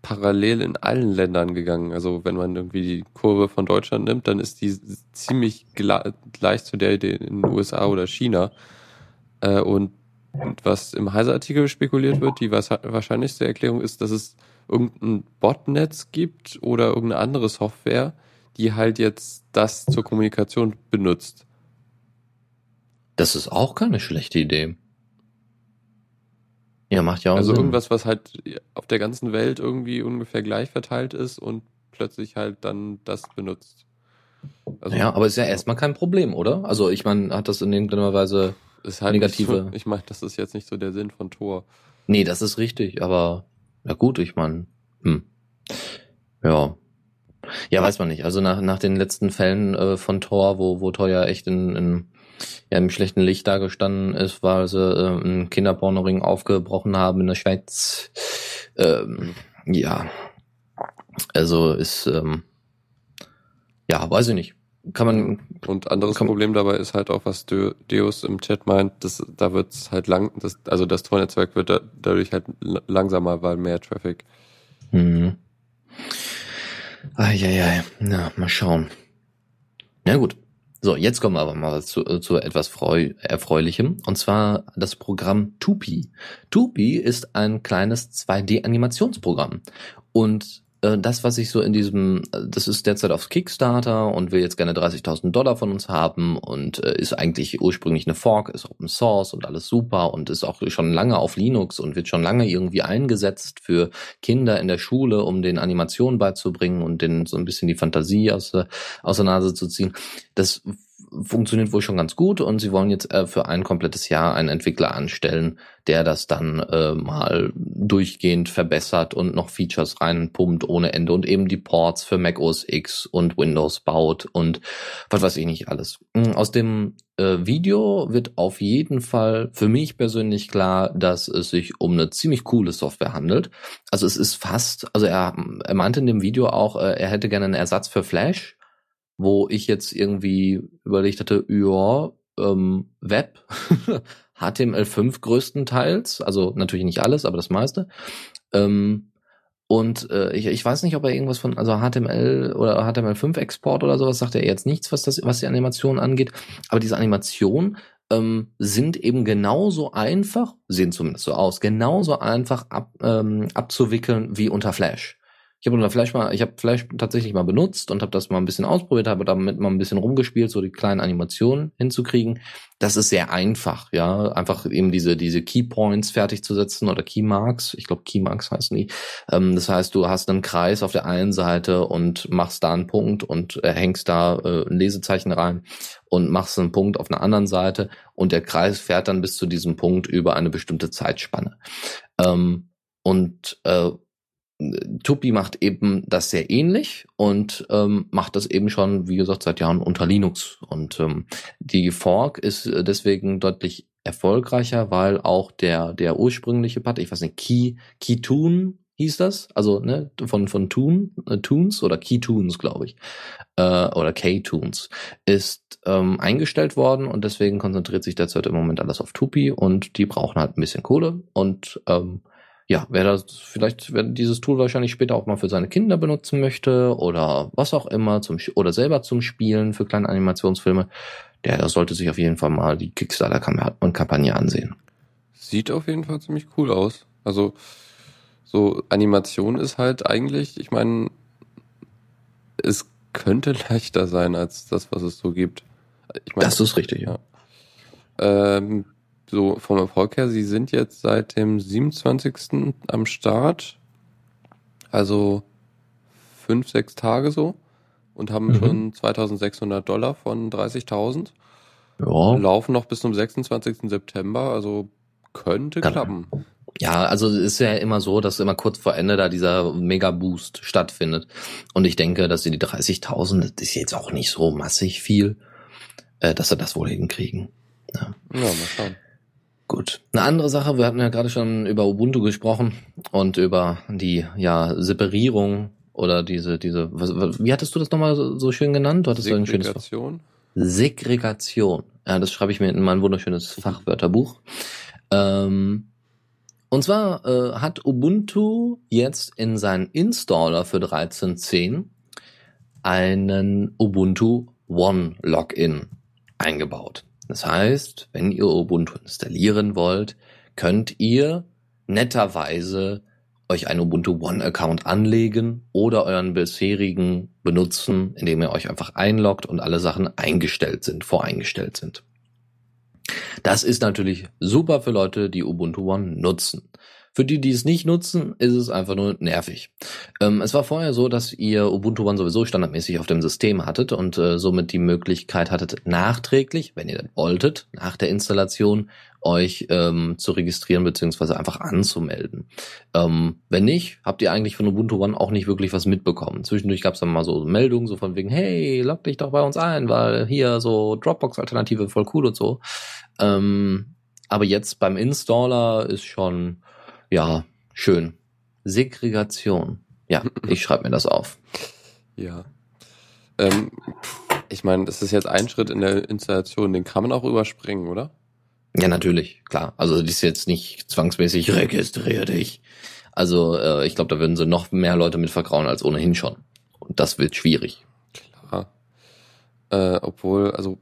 parallel in allen Ländern gegangen. Also wenn man irgendwie die Kurve von Deutschland nimmt, dann ist die ziemlich gleich zu der in den USA oder China. Äh, und was im Heise-Artikel spekuliert wird, die wahrscheinlichste Erklärung ist, dass es irgendein Botnetz gibt oder irgendeine andere Software, die halt jetzt das zur Kommunikation benutzt. Das ist auch keine schlechte Idee. Ja, macht ja auch Also Sinn. irgendwas, was halt auf der ganzen Welt irgendwie ungefähr gleich verteilt ist und plötzlich halt dann das benutzt. Also, ja, aber ist ja erstmal kein Problem, oder? Also ich meine, hat das in irgendeiner Weise ist halt negative. So, ich meine, das ist jetzt nicht so der Sinn von Tor. Nee, das ist richtig, aber na gut, ich meine, hm. Ja. Ja, weiß man nicht. Also nach, nach den letzten Fällen äh, von Thor, wo, wo Thor ja echt in, in ja, im schlechten Licht da gestanden ist, weil sie äh, einen Kinderpornoring aufgebrochen haben in der Schweiz. Ähm, ja. Also ist, ähm, ja, weiß ich nicht. Kann man. Und anderes kann, Problem dabei ist halt auch, was De Deus im Chat meint, dass da wird es halt lang, das, also das Tornetzwerk wird da, dadurch halt langsamer, weil mehr Traffic. Mhm. Eieiei, na, mal schauen. Na gut. So, jetzt kommen wir aber mal zu, zu etwas freu, Erfreulichem, und zwar das Programm Tupi. Tupi ist ein kleines 2D-Animationsprogramm. Und äh, das, was ich so in diesem, das ist derzeit auf Kickstarter und will jetzt gerne 30.000 Dollar von uns haben und äh, ist eigentlich ursprünglich eine Fork, ist Open Source und alles super und ist auch schon lange auf Linux und wird schon lange irgendwie eingesetzt für Kinder in der Schule, um den Animationen beizubringen und denen so ein bisschen die Fantasie aus, aus der Nase zu ziehen. Das funktioniert wohl schon ganz gut und sie wollen jetzt äh, für ein komplettes Jahr einen Entwickler anstellen, der das dann äh, mal durchgehend verbessert und noch Features reinpumpt ohne Ende und eben die Ports für Mac OS X und Windows baut und was weiß ich nicht alles. Mm, aus dem äh, Video wird auf jeden Fall für mich persönlich klar, dass es sich um eine ziemlich coole Software handelt. Also es ist fast, also er, er meinte in dem Video auch, äh, er hätte gerne einen Ersatz für Flash wo ich jetzt irgendwie überlegt hatte, ja, ähm, Web, <laughs> HTML5 größtenteils, also natürlich nicht alles, aber das meiste. Ähm, und äh, ich, ich weiß nicht, ob er irgendwas von, also HTML oder HTML5-Export oder sowas sagt er jetzt nichts, was das, was die Animation angeht. Aber diese Animationen ähm, sind eben genauso einfach, sehen zumindest so aus, genauso einfach ab, ähm, abzuwickeln wie unter Flash. Ich habe Flash mal, ich habe Flash tatsächlich mal benutzt und habe das mal ein bisschen ausprobiert, habe damit mal ein bisschen rumgespielt, so die kleinen Animationen hinzukriegen. Das ist sehr einfach, ja, einfach eben diese diese Keypoints fertig zu setzen oder Keymarks. Ich glaube Keymarks heißen die. Ähm, das heißt, du hast einen Kreis auf der einen Seite und machst da einen Punkt und äh, hängst da äh, ein Lesezeichen rein und machst einen Punkt auf einer anderen Seite und der Kreis fährt dann bis zu diesem Punkt über eine bestimmte Zeitspanne. Ähm, und äh, Tupi macht eben das sehr ähnlich und ähm, macht das eben schon, wie gesagt, seit Jahren unter Linux. Und ähm, die Fork ist äh, deswegen deutlich erfolgreicher, weil auch der der ursprüngliche Part, ich weiß nicht, Key Keytoon hieß das, also ne von von Toon äh, Toons oder Keytoons, glaube ich, äh, oder K-Toons ist ähm, eingestellt worden und deswegen konzentriert sich derzeit im Moment alles auf Tupi und die brauchen halt ein bisschen Kohle und ähm, ja, wer das vielleicht, wer dieses Tool wahrscheinlich später auch mal für seine Kinder benutzen möchte oder was auch immer zum oder selber zum Spielen für kleine Animationsfilme, der sollte sich auf jeden Fall mal die Kickstarter-Kampagne ansehen. Sieht auf jeden Fall ziemlich cool aus. Also so Animation ist halt eigentlich, ich meine, es könnte <laughs> leichter sein als das, was es so gibt. Ich mein, das ist richtig, ja. Ähm, so vom Erfolg her, sie sind jetzt seit dem 27. am Start, also fünf, sechs Tage so und haben mhm. schon 2600 Dollar von 30.000. Ja. Laufen noch bis zum 26. September, also könnte Kann. klappen. Ja, also es ist ja immer so, dass immer kurz vor Ende da dieser Mega-Boost stattfindet. Und ich denke, dass sie die 30.000, das ist jetzt auch nicht so massig viel, äh, dass sie das wohl hinkriegen. Ja, ja mal schauen. Gut. Eine andere Sache, wir hatten ja gerade schon über Ubuntu gesprochen und über die ja Separierung oder diese diese was, wie hattest du das nochmal so, so schön genannt? Du hattest so ein schönes Segregation. Segregation. Ja, das schreibe ich mir in mein wunderschönes Fachwörterbuch. Ähm, und zwar äh, hat Ubuntu jetzt in seinen Installer für 13.10 einen Ubuntu One Login eingebaut. Das heißt, wenn ihr Ubuntu installieren wollt, könnt ihr netterweise euch einen Ubuntu One Account anlegen oder euren bisherigen benutzen, indem ihr euch einfach einloggt und alle Sachen eingestellt sind, voreingestellt sind. Das ist natürlich super für Leute, die Ubuntu One nutzen. Für die, die es nicht nutzen, ist es einfach nur nervig. Ähm, es war vorher so, dass ihr Ubuntu One sowieso standardmäßig auf dem System hattet und äh, somit die Möglichkeit hattet, nachträglich, wenn ihr das wolltet, nach der Installation euch ähm, zu registrieren beziehungsweise einfach anzumelden. Ähm, wenn nicht, habt ihr eigentlich von Ubuntu One auch nicht wirklich was mitbekommen. Zwischendurch gab es dann mal so Meldungen, so von wegen, hey, log dich doch bei uns ein, weil hier so Dropbox-Alternative voll cool und so. Ähm, aber jetzt beim Installer ist schon, ja, schön. Segregation. Ja, <laughs> ich schreibe mir das auf. Ja. Ähm, ich meine, das ist jetzt ein Schritt in der Installation, den kann man auch überspringen, oder? Ja, natürlich, klar. Also das ist jetzt nicht zwangsmäßig registrier dich. Also äh, ich glaube, da würden sie noch mehr Leute mit vergrauen als ohnehin schon. Und das wird schwierig. Klar. Äh, obwohl, also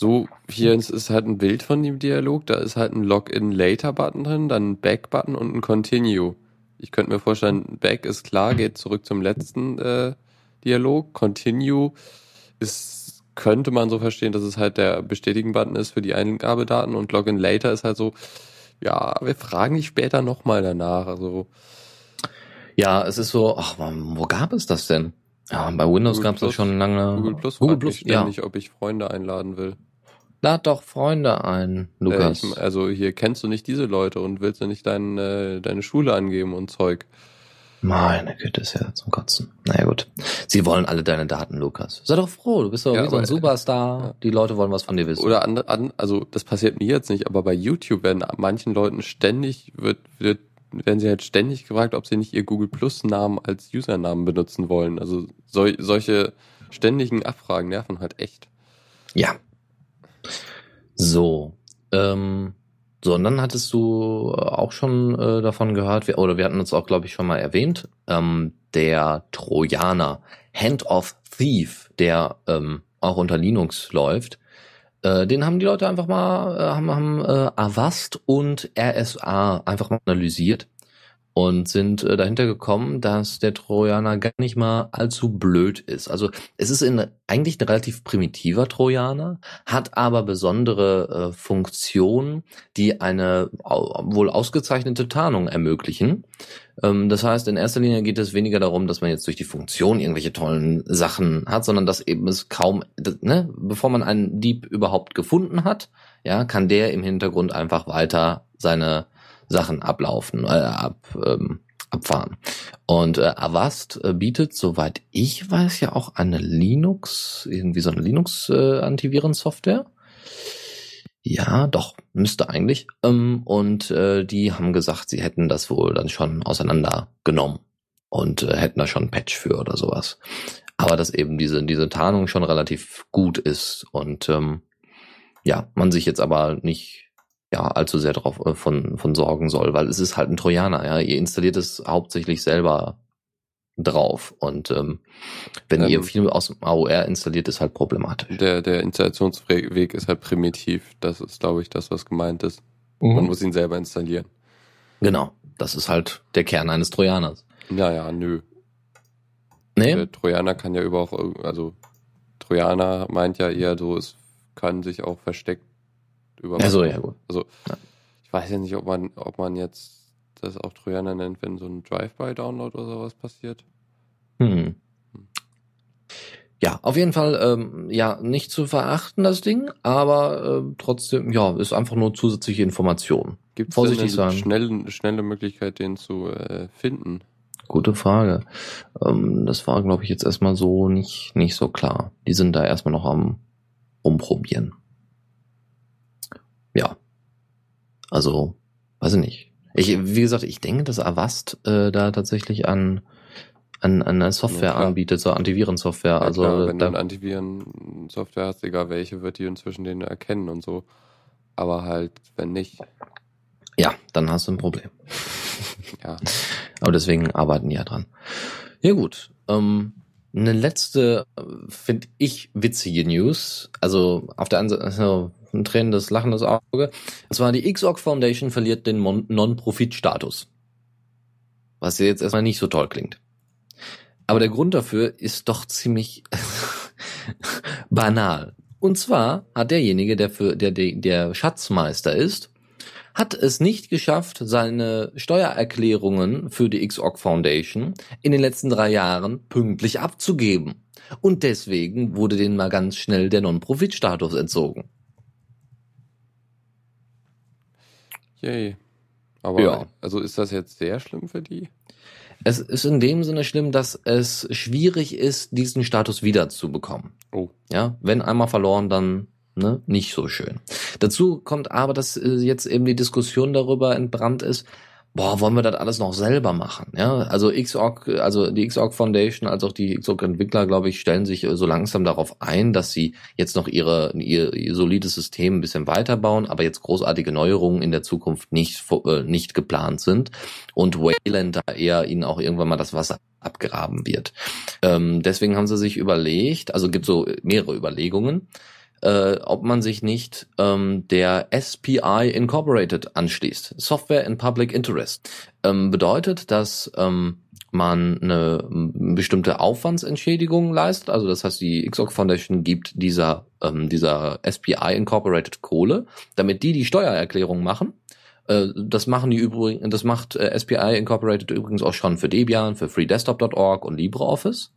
so, hier ist, halt ein Bild von dem Dialog, da ist halt ein Login-Later-Button drin, dann ein Back-Button und ein Continue. Ich könnte mir vorstellen, Back ist klar, geht zurück zum letzten äh, Dialog. Continue ist, könnte man so verstehen, dass es halt der Bestätigen-Button ist für die Eingabedaten und Login Later ist halt so, ja, wir fragen dich später nochmal danach. Also Ja, es ist so, ach wo gab es das denn? Ja, bei Windows gab es das schon lange. Google Plus Google Plus, ja. ständig, ob ich Freunde einladen will. Lad doch Freunde ein, Lukas. Äh, ich, also hier kennst du nicht diese Leute und willst du nicht dein, äh, deine Schule angeben und Zeug. Meine Güte, ist ja zum Kotzen. Naja gut. Sie wollen alle deine Daten, Lukas. Sei doch froh, du bist doch Ja, wie so ein äh, Superstar. ja. Die Leute wollen was von dir wissen. Oder an, an, also das passiert mir jetzt nicht, aber bei YouTube werden manchen Leuten ständig, wird, wird, werden sie halt ständig gefragt, ob sie nicht ihr Google Plus Namen als Usernamen benutzen wollen. Also sol, solche ständigen Abfragen nerven halt echt. Ja. So. Ähm, so, und dann hattest du auch schon äh, davon gehört, wir, oder wir hatten uns auch, glaube ich, schon mal erwähnt, ähm, der Trojaner, Hand of Thief, der ähm, auch unter Linux läuft, äh, den haben die Leute einfach mal, äh, haben, haben äh, Avast und RSA einfach mal analysiert und sind äh, dahinter gekommen, dass der Trojaner gar nicht mal allzu blöd ist. Also es ist in, eigentlich ein relativ primitiver Trojaner, hat aber besondere äh, Funktionen, die eine au wohl ausgezeichnete Tarnung ermöglichen. Ähm, das heißt, in erster Linie geht es weniger darum, dass man jetzt durch die Funktion irgendwelche tollen Sachen hat, sondern dass eben es kaum, ne, bevor man einen Dieb überhaupt gefunden hat, ja, kann der im Hintergrund einfach weiter seine Sachen ablaufen, äh, ab, ähm, abfahren. Und äh, Avast äh, bietet, soweit ich weiß, ja auch eine Linux, irgendwie so eine Linux-Antivirensoftware. ja, doch, müsste eigentlich. Ähm, und äh, die haben gesagt, sie hätten das wohl dann schon auseinandergenommen und äh, hätten da schon ein Patch für oder sowas. Aber dass eben diese, diese Tarnung schon relativ gut ist und ähm, ja, man sich jetzt aber nicht ja allzu sehr drauf äh, von, von sorgen soll, weil es ist halt ein Trojaner, ja. Ihr installiert es hauptsächlich selber drauf. Und ähm, wenn Ähm, ihr viel aus dem AOR installiert, ist halt problematisch. Der, der Installationsweg ist halt primitiv. Das ist, glaube ich, das, was gemeint ist. Man muss ihn selber installieren. Genau. Das ist halt der Kern eines Trojaners. Ja, ja, nö. Nee? Der Trojaner kann ja über auch, also Trojaner meint ja eher so, es kann sich auch versteckt über. Also ja gut. Also Ja. ich weiß ja nicht, ob man, ob man jetzt das auch Trojaner nennt, wenn so ein Drive-by-Download oder sowas passiert. Hm. Ja, auf jeden Fall, ähm, ja, nicht zu verachten, das Ding, aber ähm, trotzdem, ja, ist einfach nur zusätzliche Information. Gibt es Vorsichtig eine sein. schnelle, schnelle Möglichkeit, den zu äh, finden? Gute Frage. Ähm, das war, glaube ich, jetzt erstmal so nicht, nicht so klar. Die sind da erstmal noch am Umprobieren. Ja. Also, weiß ich nicht. Ich, wie gesagt, ich denke, dass Avast äh, da tatsächlich an, an, an eine Software Ja, anbietet, so Antivirensoftware. Ja, also klar, wenn du da, eine Antiviren-Software hast, egal welche, wird die inzwischen den erkennen und so. Aber halt, wenn nicht, ja, dann hast du ein Problem. <laughs> ja. Aber deswegen arbeiten die ja dran. Ja gut. Ähm, eine letzte, finde ich, witzige News. Also auf der einen Seite also ein tränendes, lachendes Auge. Und zwar die XORG Foundation verliert den Non-Profit-Status. Was ja jetzt erstmal nicht so toll klingt. Aber der Grund dafür ist doch ziemlich <laughs> banal. Und zwar hat derjenige, der für der, der, Schatzmeister ist, hat es nicht geschafft, seine Steuererklärungen für die XORG Foundation in den letzten drei Jahren pünktlich abzugeben. Und deswegen wurde denen mal ganz schnell der Non-Profit-Status entzogen. Yay. Aber Ja. also ist das jetzt sehr schlimm für die? Es ist in dem Sinne schlimm, dass es schwierig ist, diesen Status wiederzubekommen. Oh. Ja, wenn einmal verloren, dann ne, nicht so schön. Dazu kommt aber, dass äh, jetzt eben die Diskussion darüber entbrannt ist, boah, wollen wir das alles noch selber machen? Ja, also Xorg, also die Xorg Foundation, als auch die Xorg Entwickler, glaube ich, stellen sich äh, so langsam darauf ein, dass sie jetzt noch ihre ihr, ihr solides System ein bisschen weiterbauen, aber jetzt großartige Neuerungen in der Zukunft nicht äh, nicht geplant sind und Wayland da eher ihnen auch irgendwann mal das Wasser abgraben wird. Ähm, deswegen haben sie sich überlegt, also gibt so mehrere Überlegungen, äh, ob man sich nicht ähm, der SPI Incorporated anschließt. Software in Public Interest. Ähm, bedeutet, dass ähm, man eine bestimmte Aufwandsentschädigung leistet. Also das heißt, die XOC Foundation gibt dieser, ähm, dieser SPI Incorporated Kohle, damit die die Steuererklärung machen. Äh, Das machen die übrigens, das macht äh, SPI Incorporated übrigens auch schon für Debian, für freedesktop.org und LibreOffice.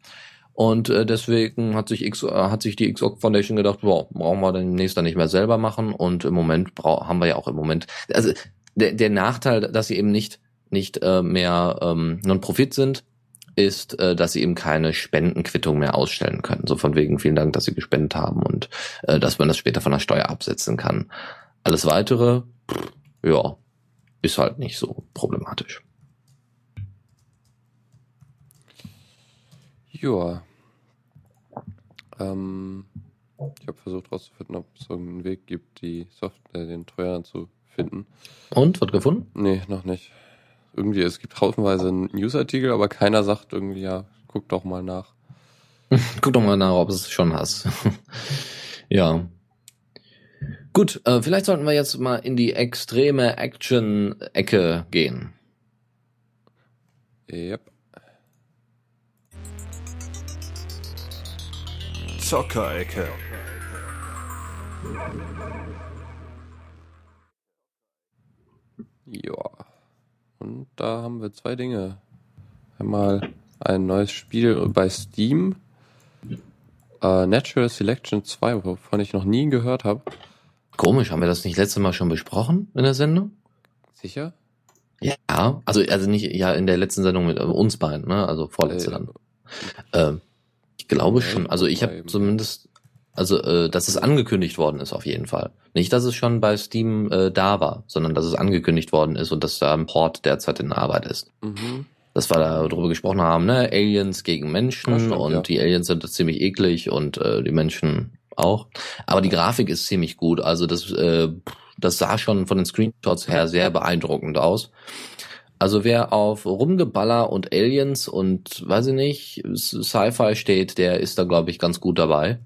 Und äh, deswegen hat sich, X, äh, hat sich die XOC Foundation gedacht, wow, brauchen wir demnächst dann nicht mehr selber machen. Und im Moment brau haben wir ja auch im Moment, also der, der Nachteil, dass sie eben nicht, nicht äh, mehr ähm, Non-Profit sind, ist, äh, dass sie eben keine Spendenquittung mehr ausstellen können. So von wegen vielen Dank, dass sie gespendet haben und äh, dass man das später von der Steuer absetzen kann. Alles weitere, pff, ja, ist halt nicht so problematisch. Ja. Ähm, ich habe versucht herauszufinden, ob es irgendeinen Weg gibt, die Software, den Trojaner zu finden. Und, wird gefunden? Nee, noch nicht. Irgendwie, es gibt haufenweise Newsartikel, aber keiner sagt irgendwie, ja, guck doch mal nach. <laughs> Guck doch mal nach, ob es schon hast. <laughs> ja. Gut, äh, vielleicht sollten wir jetzt mal in die extreme Action-Ecke gehen. Yep. Zockerecke. Ja. Und da haben wir zwei Dinge. Einmal ein neues Spiel bei Steam. Äh, Natural Selection 2, wovon ich noch nie gehört habe. Komisch, haben wir das nicht letztes Mal schon besprochen in der Sendung? Sicher? Ja, also also nicht ja in der letzten Sendung mit äh, uns beiden, ne? Also vorletzte Äh, dann. Ähm, glaube schon. Also ich habe zumindest, also äh, dass es angekündigt worden ist auf jeden Fall. Nicht, dass es schon bei Steam äh, da war, sondern dass es angekündigt worden ist und dass da ein Port derzeit in Arbeit ist. Mhm. dass wir da drüber gesprochen haben, ne? Aliens gegen Menschen stimmt, und ja. die Aliens sind ziemlich eklig und äh, die Menschen auch. Aber die Grafik ist ziemlich gut. Also das, äh, das sah schon von den Screenshots her sehr beeindruckend aus. Also wer auf Rumgeballer und Aliens und weiß ich nicht, Sci-Fi steht, der ist da glaube ich ganz gut dabei.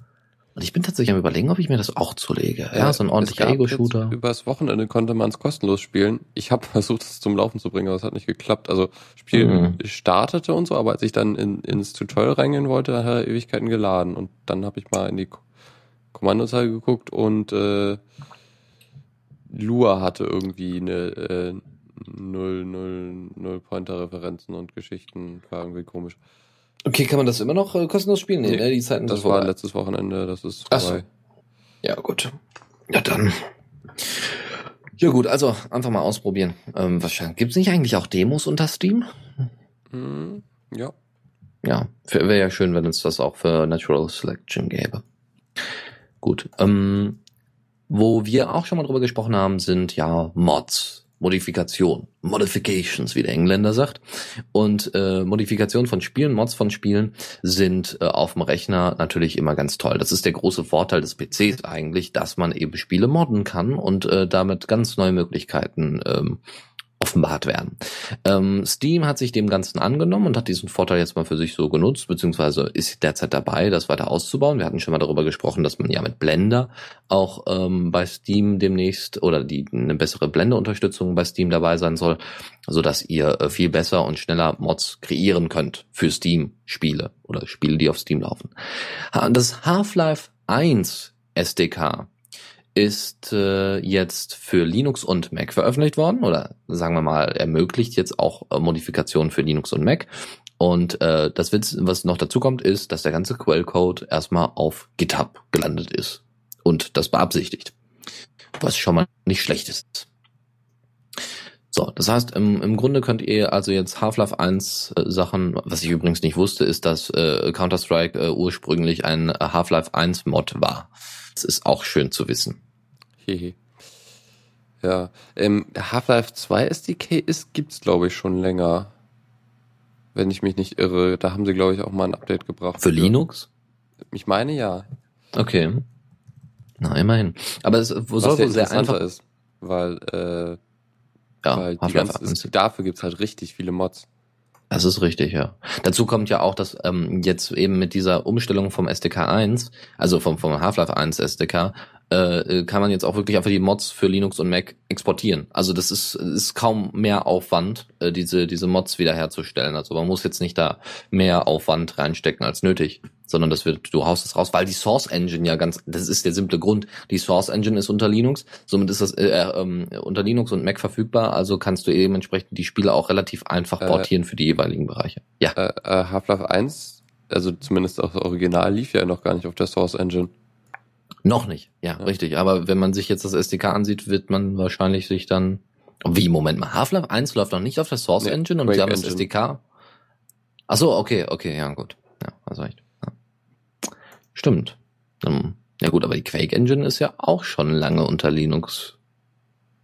Und ich bin tatsächlich am überlegen, ob ich mir das auch zulege. Ja, so ein ordentlicher Ego-Shooter. Übers Wochenende konnte man es kostenlos spielen. Ich habe <laughs> versucht, es zum Laufen zu bringen, aber es hat nicht geklappt. Also Spiel Mhm. startete und so, aber als ich dann in, ins Tutorial reingehen wollte, hat er Ewigkeiten geladen. Und dann habe ich mal in die Ko- Kommandozeile geguckt und äh, Lua hatte irgendwie eine äh, null, null, null Pointer-Referenzen und Geschichten. War irgendwie komisch. Okay, kann man das immer noch äh, kostenlos spielen? Nee, Nee, ne? Die Zeiten Das war vorbei. letztes Wochenende, das ist Ach so. vorbei. Ja, gut. Ja, dann. Ja gut, also einfach mal ausprobieren. Ähm, wahrscheinlich gibt's nicht eigentlich auch Demos unter Steam? Mhm. Ja. Ja, wäre ja schön, wenn es das auch für Natural Selection gäbe. Gut. Ähm, wo wir auch schon mal drüber gesprochen haben, sind ja Mods. Modifikation, Modifications, wie der Engländer sagt. Und äh, Modifikation von Spielen, Mods von Spielen sind äh, auf dem Rechner natürlich immer ganz toll. Das ist der große Vorteil des PCs eigentlich, dass man eben Spiele modden kann und äh, damit ganz neue Möglichkeiten ähm, offenbart werden. Ähm, Steam hat sich dem Ganzen angenommen und hat diesen Vorteil jetzt mal für sich so genutzt, beziehungsweise ist derzeit dabei, das weiter auszubauen. Wir hatten schon mal darüber gesprochen, dass man ja mit Blender auch ähm, bei Steam demnächst oder die eine bessere Blender-Unterstützung bei Steam dabei sein soll, so dass ihr äh, viel besser und schneller Mods kreieren könnt für Steam-Spiele oder Spiele, die auf Steam laufen. Das Half-Life 1 SDK ist äh, jetzt für Linux und Mac veröffentlicht worden oder sagen wir mal ermöglicht jetzt auch äh, Modifikationen für Linux und Mac. Und äh, das Witz, was noch dazu kommt, ist, dass der ganze Quellcode erstmal auf GitHub gelandet ist und das beabsichtigt, was schon mal nicht schlecht ist. So, das heißt, im, im Grunde könnt ihr also jetzt Half-Life 1 äh, Sachen, was ich übrigens nicht wusste, ist, dass äh, Counter-Strike äh, ursprünglich ein Half-Life 1 Mod war. Das ist auch schön zu wissen. Hehe. Ja, ähm, Half-Life 2 SDK ist, gibt's glaube ich schon länger. Wenn ich mich nicht irre, da haben sie glaube ich auch mal ein Update gebracht. Für Linux? Ich meine ja. Okay. Na, immerhin. Aber es wo soll wohl sehr einfach ist, weil, äh, ja, weil die ganze, dafür gibt's halt richtig viele Mods. Das ist richtig, ja. Dazu kommt ja auch, dass ähm, jetzt eben mit dieser Umstellung vom SDK 1, also vom, vom Half-Life 1 SDK, äh, kann man jetzt auch wirklich einfach die Mods für Linux und Mac exportieren. Also das ist, ist kaum mehr Aufwand, äh, diese, diese Mods wiederherzustellen. Also man muss jetzt nicht da mehr Aufwand reinstecken als nötig, sondern das wird, du haust es raus, weil die Source Engine ja ganz, das ist der simple Grund. Die Source Engine ist unter Linux, somit ist das äh, äh, unter Linux und Mac verfügbar, also kannst du eben entsprechend die Spiele auch relativ einfach äh, portieren für die jeweiligen Bereiche. Ja. Äh, äh, Half-Life 1, also zumindest auch das Original lief ja noch gar nicht auf der Source Engine. Noch nicht, ja, ja, richtig. Aber wenn man sich jetzt das SDK ansieht, wird man wahrscheinlich sich dann. Wie, Moment mal, Half-Life 1 läuft noch nicht auf der Source nee, Engine und wir haben das SDK. Ach so, okay, okay, ja, gut. Ja, hast recht. Ja. Stimmt. Um, ja gut, aber die Quake Engine ist ja auch schon lange unter Linux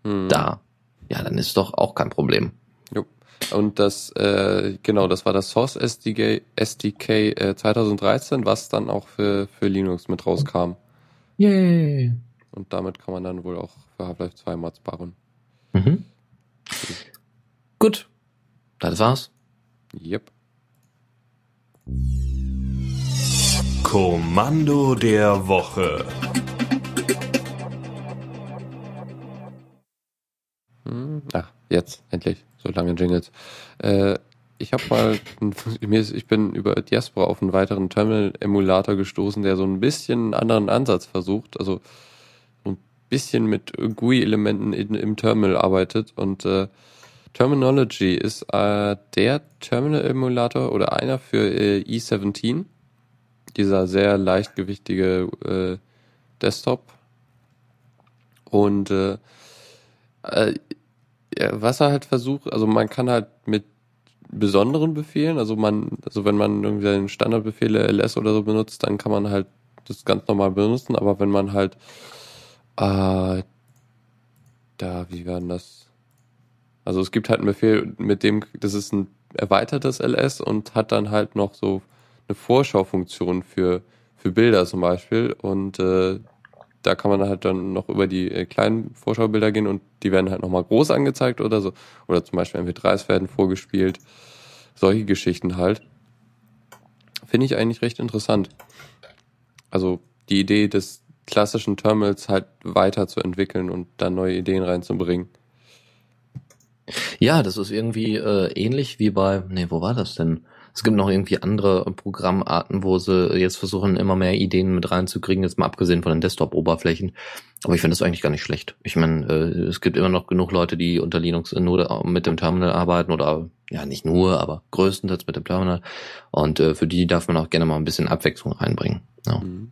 hm. da. Ja, dann ist doch auch kein Problem. Jo. Und das, äh, genau, das war das Source SDK, SDK äh, 2013, was dann auch für, für Linux mit rauskam. Yay. Und damit kann man dann wohl auch für Half-Life 2 Mods bauen. Mhm. Gut. Das war's. Yep. Kommando der Woche. Hm, ach, jetzt, endlich. So lange Jingles. Äh, ich habe mal, ich bin über Diaspora auf einen weiteren Terminal-Emulator gestoßen, der so ein bisschen einen anderen Ansatz versucht, also ein bisschen mit GUI-Elementen im Terminal arbeitet. Und äh, Terminology ist äh, der Terminal-Emulator oder einer für äh, E17, dieser sehr leichtgewichtige äh, Desktop. Und äh, äh, was er halt versucht, also man kann halt mit besonderen Befehlen. Also man, also wenn man irgendwie den Standardbefehle ls oder so benutzt, dann kann man halt das ganz normal benutzen. Aber wenn man halt äh, da, wie war denn das? Also es gibt halt einen Befehl, mit dem, das ist ein erweitertes ls und hat dann halt noch so eine Vorschaufunktion für, für Bilder zum Beispiel. Und äh, da kann man halt dann noch über die äh, kleinen Vorschaubilder gehen und die werden halt nochmal groß angezeigt oder so. Oder zum Beispiel MP3s werden vorgespielt. Solche Geschichten halt. Finde ich eigentlich recht interessant. Also die Idee des klassischen Terminals halt weiterzuentwickeln und da neue Ideen reinzubringen. Ja, das ist irgendwie äh, ähnlich wie bei, nee, wo war das denn? Es gibt noch irgendwie andere Programmarten, wo sie jetzt versuchen, immer mehr Ideen mit reinzukriegen, jetzt mal abgesehen von den Desktop-Oberflächen. Aber ich finde das eigentlich gar nicht schlecht. Ich meine, äh, es gibt immer noch genug Leute, die unter Linux nur mit dem Terminal arbeiten oder ja, nicht nur, aber größtenteils mit dem Terminal. Und äh, für die darf man auch gerne mal ein bisschen Abwechslung reinbringen. Ja. Mhm.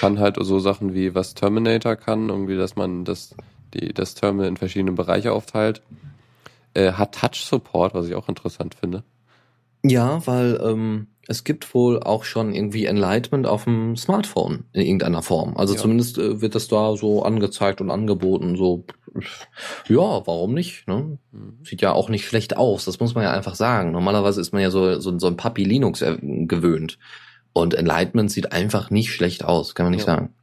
Kann halt so Sachen wie was Terminator kann, irgendwie, dass man das, die, das Terminal in verschiedene Bereiche aufteilt. Äh, hat Touch-Support, was ich auch interessant finde. Ja, weil ähm, es gibt wohl auch schon irgendwie Enlightenment auf dem Smartphone in irgendeiner Form. Also ja. zumindest äh, wird das da so angezeigt und angeboten. So, ja, warum nicht? Ne? Mhm. Sieht ja auch nicht schlecht aus. Das muss man ja einfach sagen. Normalerweise ist man ja so so, so ein Puppy Linux äh, gewöhnt und Enlightenment sieht einfach nicht schlecht aus, kann man nicht ja. sagen.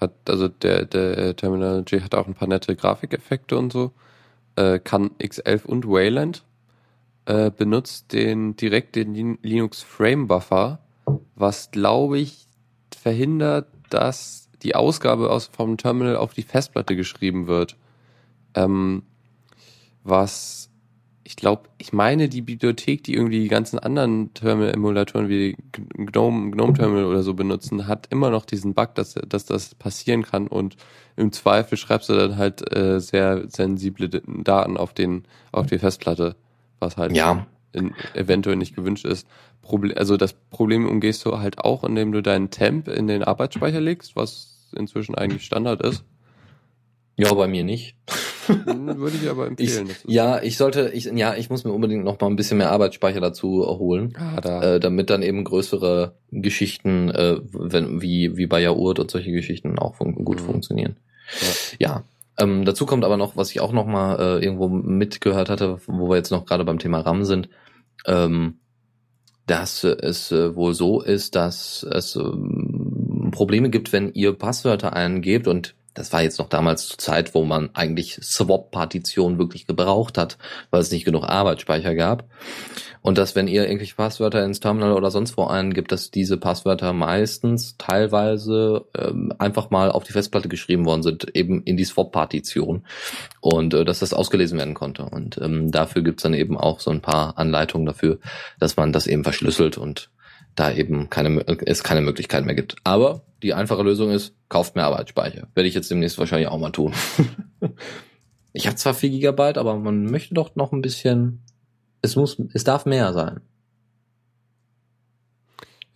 Hat also der der Terminology hat auch ein paar nette Grafikeffekte und so. Äh, kann X11 und Wayland äh, benutzt den direkt den Linux Frame Buffer, was glaube ich verhindert, dass die Ausgabe aus vom Terminal auf die Festplatte geschrieben wird. Ähm, was ich glaube, ich meine die Bibliothek, die irgendwie die ganzen anderen Terminal-Emulatoren wie Gnome, Gnome Terminal oder so benutzen, hat immer noch diesen Bug, dass, dass das passieren kann und im Zweifel schreibst du dann halt äh, sehr sensible Daten auf den auf die Festplatte, was halt Ja, in, eventuell nicht gewünscht ist. Proble also das Problem umgehst du halt auch, indem du deinen Temp in den Arbeitsspeicher legst, was inzwischen eigentlich Standard ist. ja, bei mir nicht. Hm, Würde ich aber Ich, empfehlen. Ist- ja, ich sollte, ich, ja, ich muss mir unbedingt noch mal ein bisschen mehr Arbeitsspeicher dazu holen. Ah, da. äh, damit dann eben größere Geschichten, äh, wenn, wie, wie bei Jaurt und solche Geschichten auch fun gut Mhm. funktionieren. Ja. Ähm, dazu kommt aber noch, was ich auch noch mal äh, irgendwo mitgehört hatte, wo wir jetzt noch gerade beim Thema RAM sind, ähm, dass äh, es äh, wohl so ist, dass es ähm, Probleme gibt, wenn ihr Passwörter eingebt und das war jetzt noch damals zur Zeit, wo man eigentlich Swap-Partition wirklich gebraucht hat, weil es nicht genug Arbeitsspeicher gab. Und dass, wenn ihr irgendwelche Passwörter ins Terminal oder sonst wo eingibt, dass diese Passwörter meistens teilweise ähm, einfach mal auf die Festplatte geschrieben worden sind, eben in die Swap-Partition. Und äh, dass das ausgelesen werden konnte. Und ähm, dafür gibt's dann eben auch so ein paar Anleitungen dafür, dass man das eben verschlüsselt und da eben keine, es keine Möglichkeit mehr gibt. Aber die einfache Lösung ist, kauft mehr Arbeitsspeicher. Werde ich jetzt demnächst wahrscheinlich auch mal tun. <laughs> ich habe zwar 4 Gigabyte, aber man möchte doch noch ein bisschen, es muss, es darf mehr sein.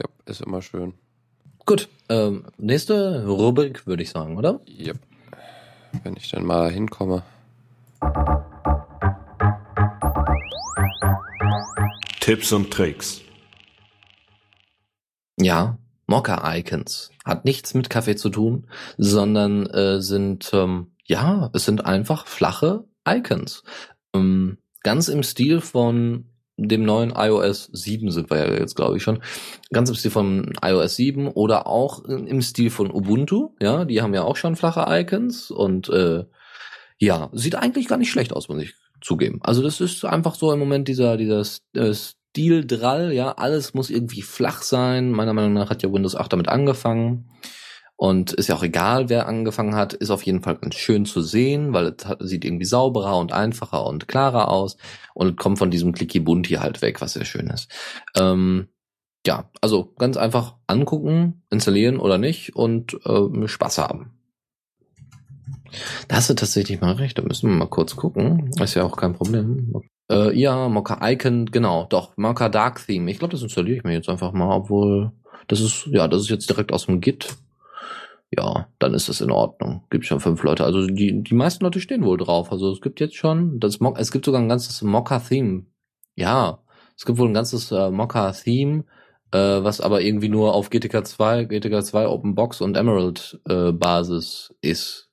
Ja, ist immer schön. Gut, ähm, nächste Rubrik würde ich sagen, oder? Yep. Wenn ich dann mal hinkomme. Tipps und Tricks. Ja, Mocha-Icons. Hat nichts mit Kaffee zu tun, sondern äh, sind, ähm, ja, es sind einfach flache Icons. Ähm, ganz im Stil von dem neuen iOS 7 sind wir ja jetzt, glaube ich, schon. Ganz im Stil von iOS 7 oder auch im Stil von Ubuntu. Ja, die haben ja auch schon flache Icons und äh, ja, sieht eigentlich gar nicht schlecht aus, muss ich zugeben. Also das ist einfach so im Moment dieser, dieser äh, Stil-Drall, ja, alles muss irgendwie flach sein. Meiner Meinung nach hat ja Windows 8 damit angefangen. Und ist ja auch egal, wer angefangen hat, ist auf jeden Fall ganz schön zu sehen, weil es sieht irgendwie sauberer und einfacher und klarer aus und kommt von diesem Clicky Bunti halt weg, was sehr schön ist. Ähm, ja, also ganz einfach angucken, installieren oder nicht und äh, Spaß haben. Da hast du tatsächlich mal recht, da müssen wir mal kurz gucken. Ist ja auch kein Problem. Äh, ja, Mocha Icon, genau, doch, Mocha Dark Theme. Ich glaube, das installiere ich mir jetzt einfach mal, obwohl das ist, ja, das ist jetzt direkt aus dem Git. Ja, dann ist das in Ordnung. Gibt schon fünf Leute. Also die, die meisten Leute stehen wohl drauf. Also es gibt jetzt schon, das Mo es gibt sogar ein ganzes Mocha-Theme. Ja, es gibt wohl ein ganzes äh, Mocha-Theme, äh, was aber irgendwie nur auf GTK 2, GTK 2 Open Box und Emerald äh, Basis ist.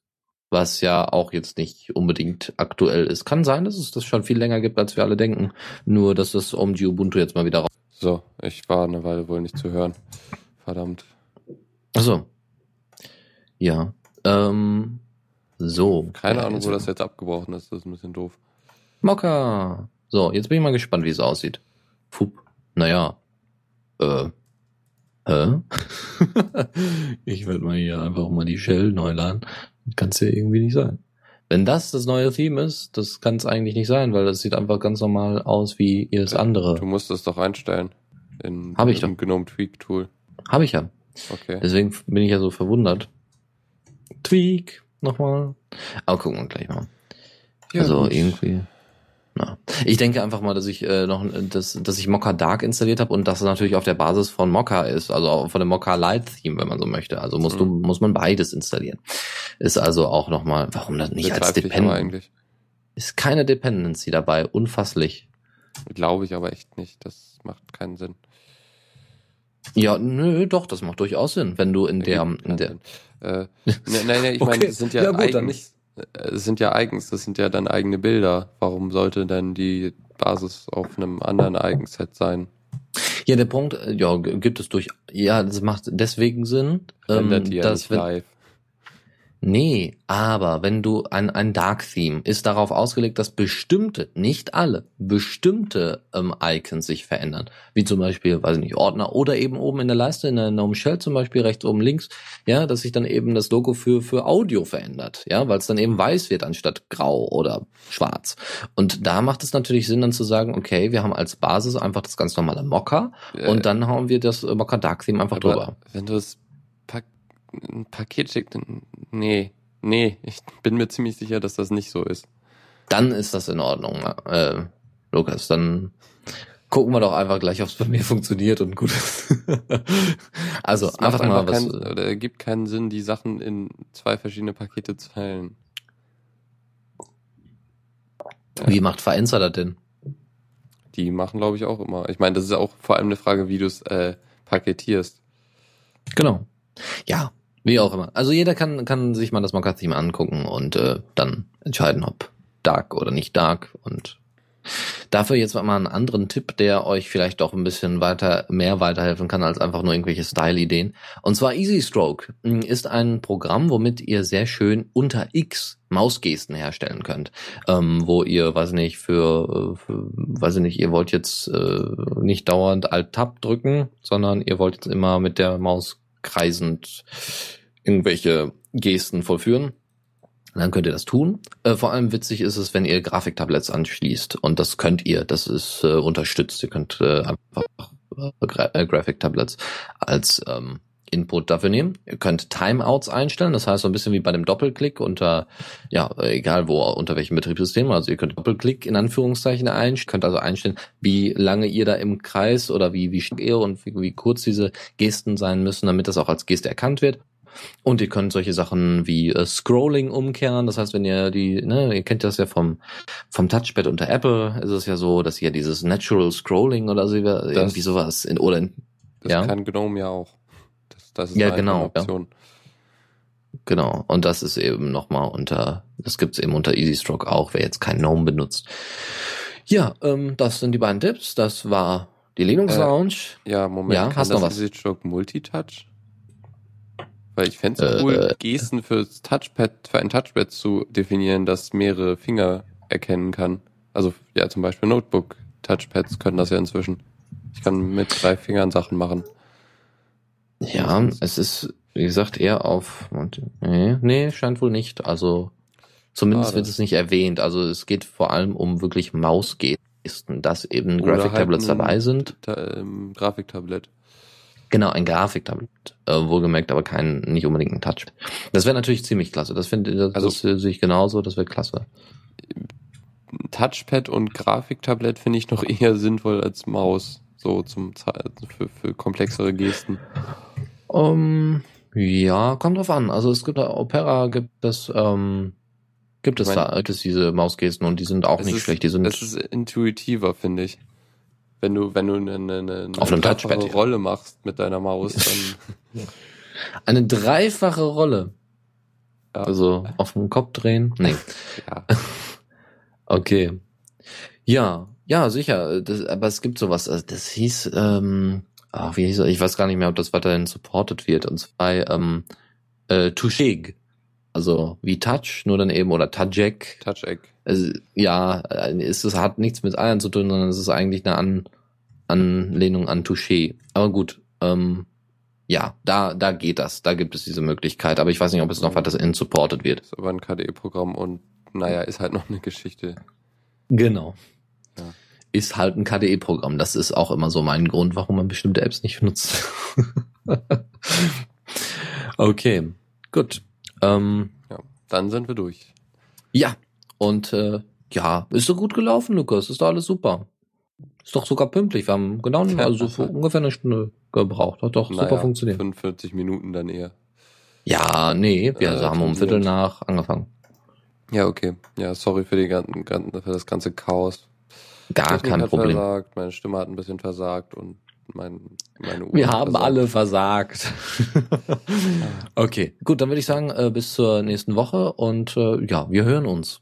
Was ja auch jetzt nicht unbedingt aktuell ist. Kann sein, dass es das schon viel länger gibt, als wir alle denken. Nur, dass das OMG Ubuntu jetzt mal wieder raus. So, ich war eine Weile wohl nicht zu hören. Verdammt. Achso. Ja. Ähm, so. Keine Ja, Ahnung, wo das jetzt abgebrochen ist. Das ist ein bisschen doof. Mokka. So, jetzt bin ich mal gespannt, wie es aussieht. Fup. Naja. Äh. Hä? <laughs> ich werde mal hier einfach mal die Shell neu laden. Kann es ja irgendwie nicht sein. Wenn das das neue Theme ist, das kann es eigentlich nicht sein, weil das sieht einfach ganz normal aus wie jedes Du andere. musst es doch einstellen. In, Hab ich im Gnome Tweak Tool. Habe ich ja. Okay. Deswegen bin ich ja so verwundert. Tweak. Nochmal. Aber gucken wir gleich mal. Ja, also gut. irgendwie. Na. Ich denke einfach mal, dass ich äh, noch, dass, dass ich Mokka Dark installiert habe und dass es natürlich auf der Basis von Mokka ist, also von dem Mokka Light Theme, wenn man so möchte. Also musst du Mhm. muss man beides installieren. Ist also auch noch mal, warum das nicht als aber Dependent? eigentlich. Ist keine Dependency dabei, unfasslich. Glaube ich aber echt nicht. Das macht keinen Sinn. Ja, nö, doch, das macht durchaus Sinn, wenn du in der, in der Sinn. Äh, <laughs> ne, nein, nein, ich Okay. meine, das sind ja, Ja, gut, dann eigens. nicht. Äh, Es sind ja eigens, das sind ja dann eigene Bilder. Warum sollte denn die Basis auf einem anderen Eigenset sein? Ja, der Punkt, äh, ja, gibt es durch, ja, das macht deswegen Sinn, ähm, die ja dass nicht wenn, live. Nee, aber wenn du ein, ein Dark Theme ist darauf ausgelegt, dass bestimmte, nicht alle, bestimmte ähm, Icons sich verändern. Wie zum Beispiel, weiß ich nicht, Ordner oder eben oben in der Leiste, in der Gnome Shell zum Beispiel, rechts oben links, ja, dass sich dann eben das Logo für, für Audio verändert, ja, weil es dann eben weiß wird anstatt grau oder schwarz. Und da macht es natürlich Sinn, dann zu sagen, okay, wir haben als Basis einfach das ganz normale Mocker Äh, und dann hauen wir das Mocker Dark Theme einfach drüber. Wenn du pa ein Paket schickst, dann, nee, nee, ich bin mir ziemlich sicher, dass das nicht so ist. dann ist das in Ordnung, äh, Lukas. Dann gucken wir doch einfach gleich, ob es bei mir funktioniert und gut ist. <laughs> also macht einfach mal was. keinen, oder ergibt keinen Sinn, die Sachen in zwei verschiedene Pakete zu teilen. Wie macht Verenzer das denn? Die machen, glaube ich, auch immer. Ich meine, das ist auch vor allem eine Frage, wie du es äh, paketierst. Genau. Ja, wie auch immer. Also jeder kann, kann sich mal das Mocker-Theme angucken und äh, dann entscheiden, ob Dark oder nicht Dark. Und dafür jetzt mal einen anderen Tipp, der euch vielleicht doch ein bisschen weiter, mehr weiterhelfen kann als einfach nur irgendwelche Style-Ideen. Und zwar Easy Stroke mh, ist ein Programm, womit ihr sehr schön unter X Mausgesten herstellen könnt. Ähm, wo ihr, weiß nicht, für, für, weiß ich nicht, ihr wollt jetzt äh, nicht dauernd Alt-Tab drücken, sondern ihr wollt jetzt immer mit der Maus kreisend irgendwelche Gesten vollführen. Dann könnt ihr das tun. Äh, vor allem witzig ist es, wenn ihr Grafiktablets anschließt. Und das könnt ihr. Das ist äh, unterstützt. Ihr könnt äh, einfach äh, Gra äh, Graphic-Tablets als ähm, Input dafür nehmen. Ihr könnt Timeouts einstellen. Das heißt so ein bisschen wie bei dem Doppelklick unter, ja, egal wo, unter welchem Betriebssystem. Also ihr könnt Doppelklick in Anführungszeichen einstellen. Könnt also einstellen, wie lange ihr da im Kreis oder wie, wie stark ihr und wie, wie kurz diese Gesten sein müssen, damit das auch als Geste erkannt wird. Und ihr könnt solche Sachen wie äh, Scrolling umkehren. Das heißt, wenn ihr die, ne, ihr kennt das ja vom, vom Touchpad unter Apple, ist es ja so, dass ihr dieses Natural Scrolling oder so, irgendwie sowas in, oder in, Das Ja. kann GNOME ja auch. Das, das ist Ja, genau, eine Option. genau. Und das ist eben nochmal unter, das gibt's eben unter Easy Stroke auch, wer jetzt kein GNOME benutzt. Ja, ähm, das sind die beiden Tipps. Das war die Linux Äh, Lounge. Ja, Moment, Ja, hast das noch was? EasyStroke Multitouch? Weil ich fände es Äh, cool, äh. Gesten fürs Touchpad, für ein Touchpad zu definieren, das mehrere Finger erkennen kann. Also ja, zum Beispiel Notebook-Touchpads können das ja inzwischen. Ich kann mit drei Fingern Sachen machen. Ja, es ist, wie gesagt, eher auf, nee, nee, scheint wohl nicht. Also, zumindest Schade. wird es nicht erwähnt. Also, es geht vor allem um wirklich Mausgesten, dass eben Oder Graphic Tablets halt ein- dabei sind. Ta ähm, Grafiktablett. Genau, ein Grafiktablet. Äh, wohlgemerkt, aber kein, nicht unbedingt ein Touch. Das wäre natürlich ziemlich klasse. Das finde das, Also- das sehe ich genauso, das wäre klasse. Touchpad und Grafiktablett finde ich noch <laughs> eher sinnvoll als Maus. So zum für, für komplexere Gesten. Um, ja, kommt drauf an. Also es gibt Opera gibt es, ähm, gibt es Ich mein- da, gibt es diese Mausgesten und die sind auch nicht ist, schlecht. Die sind, Es ist intuitiver, finde ich. Wenn du, wenn du eine, eine, eine Auf einem Touchpad, ja. Rolle machst mit deiner Maus, <laughs> dann eine dreifache Rolle. Ja. Also auf den Kopf drehen. Nee. <laughs> ja. <laughs> Okay. Ja, ja, sicher. Das, aber es gibt sowas. also Das hieß, ähm, ach, wie hieß er? Ich weiß gar nicht mehr, ob das weiterhin supported wird. Und zwar ähm, äh, Touchig. Also wie Touch, nur dann eben, oder Tajek. Touch-Egg. Also, ja, äh, es, es hat nichts mit Eiern zu tun, sondern es ist eigentlich eine An Anlehnung an Touché. Aber gut, ähm, ja, da, da geht das. Da gibt es diese Möglichkeit. Aber ich weiß nicht, ob es noch weiterhin supported wird. Ist aber ein KDE-Programm und naja, ist halt noch eine Geschichte. Genau. Ja. Ist halt ein KDE-Programm. Das ist auch immer so mein Grund, warum man bestimmte Apps nicht nutzt. <laughs> okay, gut. Ähm, Ja. Dann sind wir durch. ja, und äh, ja, ist so gut gelaufen, Lukas. Ist doch alles super. Ist doch sogar pünktlich. Wir haben genau <laughs> also für ungefähr eine Stunde gebraucht. Hat doch super Naja, funktioniert. 45 Minuten dann eher. Ja, nee, wir Äh, haben um. Viertel nach angefangen. Ja, okay. Ja, sorry für, die ganzen, ganzen, für das ganze Chaos. Gar kein Problem. versagt, meine Stimme hat ein bisschen versagt und mein, meine Uhr Wir haben versagt. alle versagt. <laughs> okay, gut, dann würde ich sagen, äh, bis zur nächsten Woche und äh, ja, wir hören uns.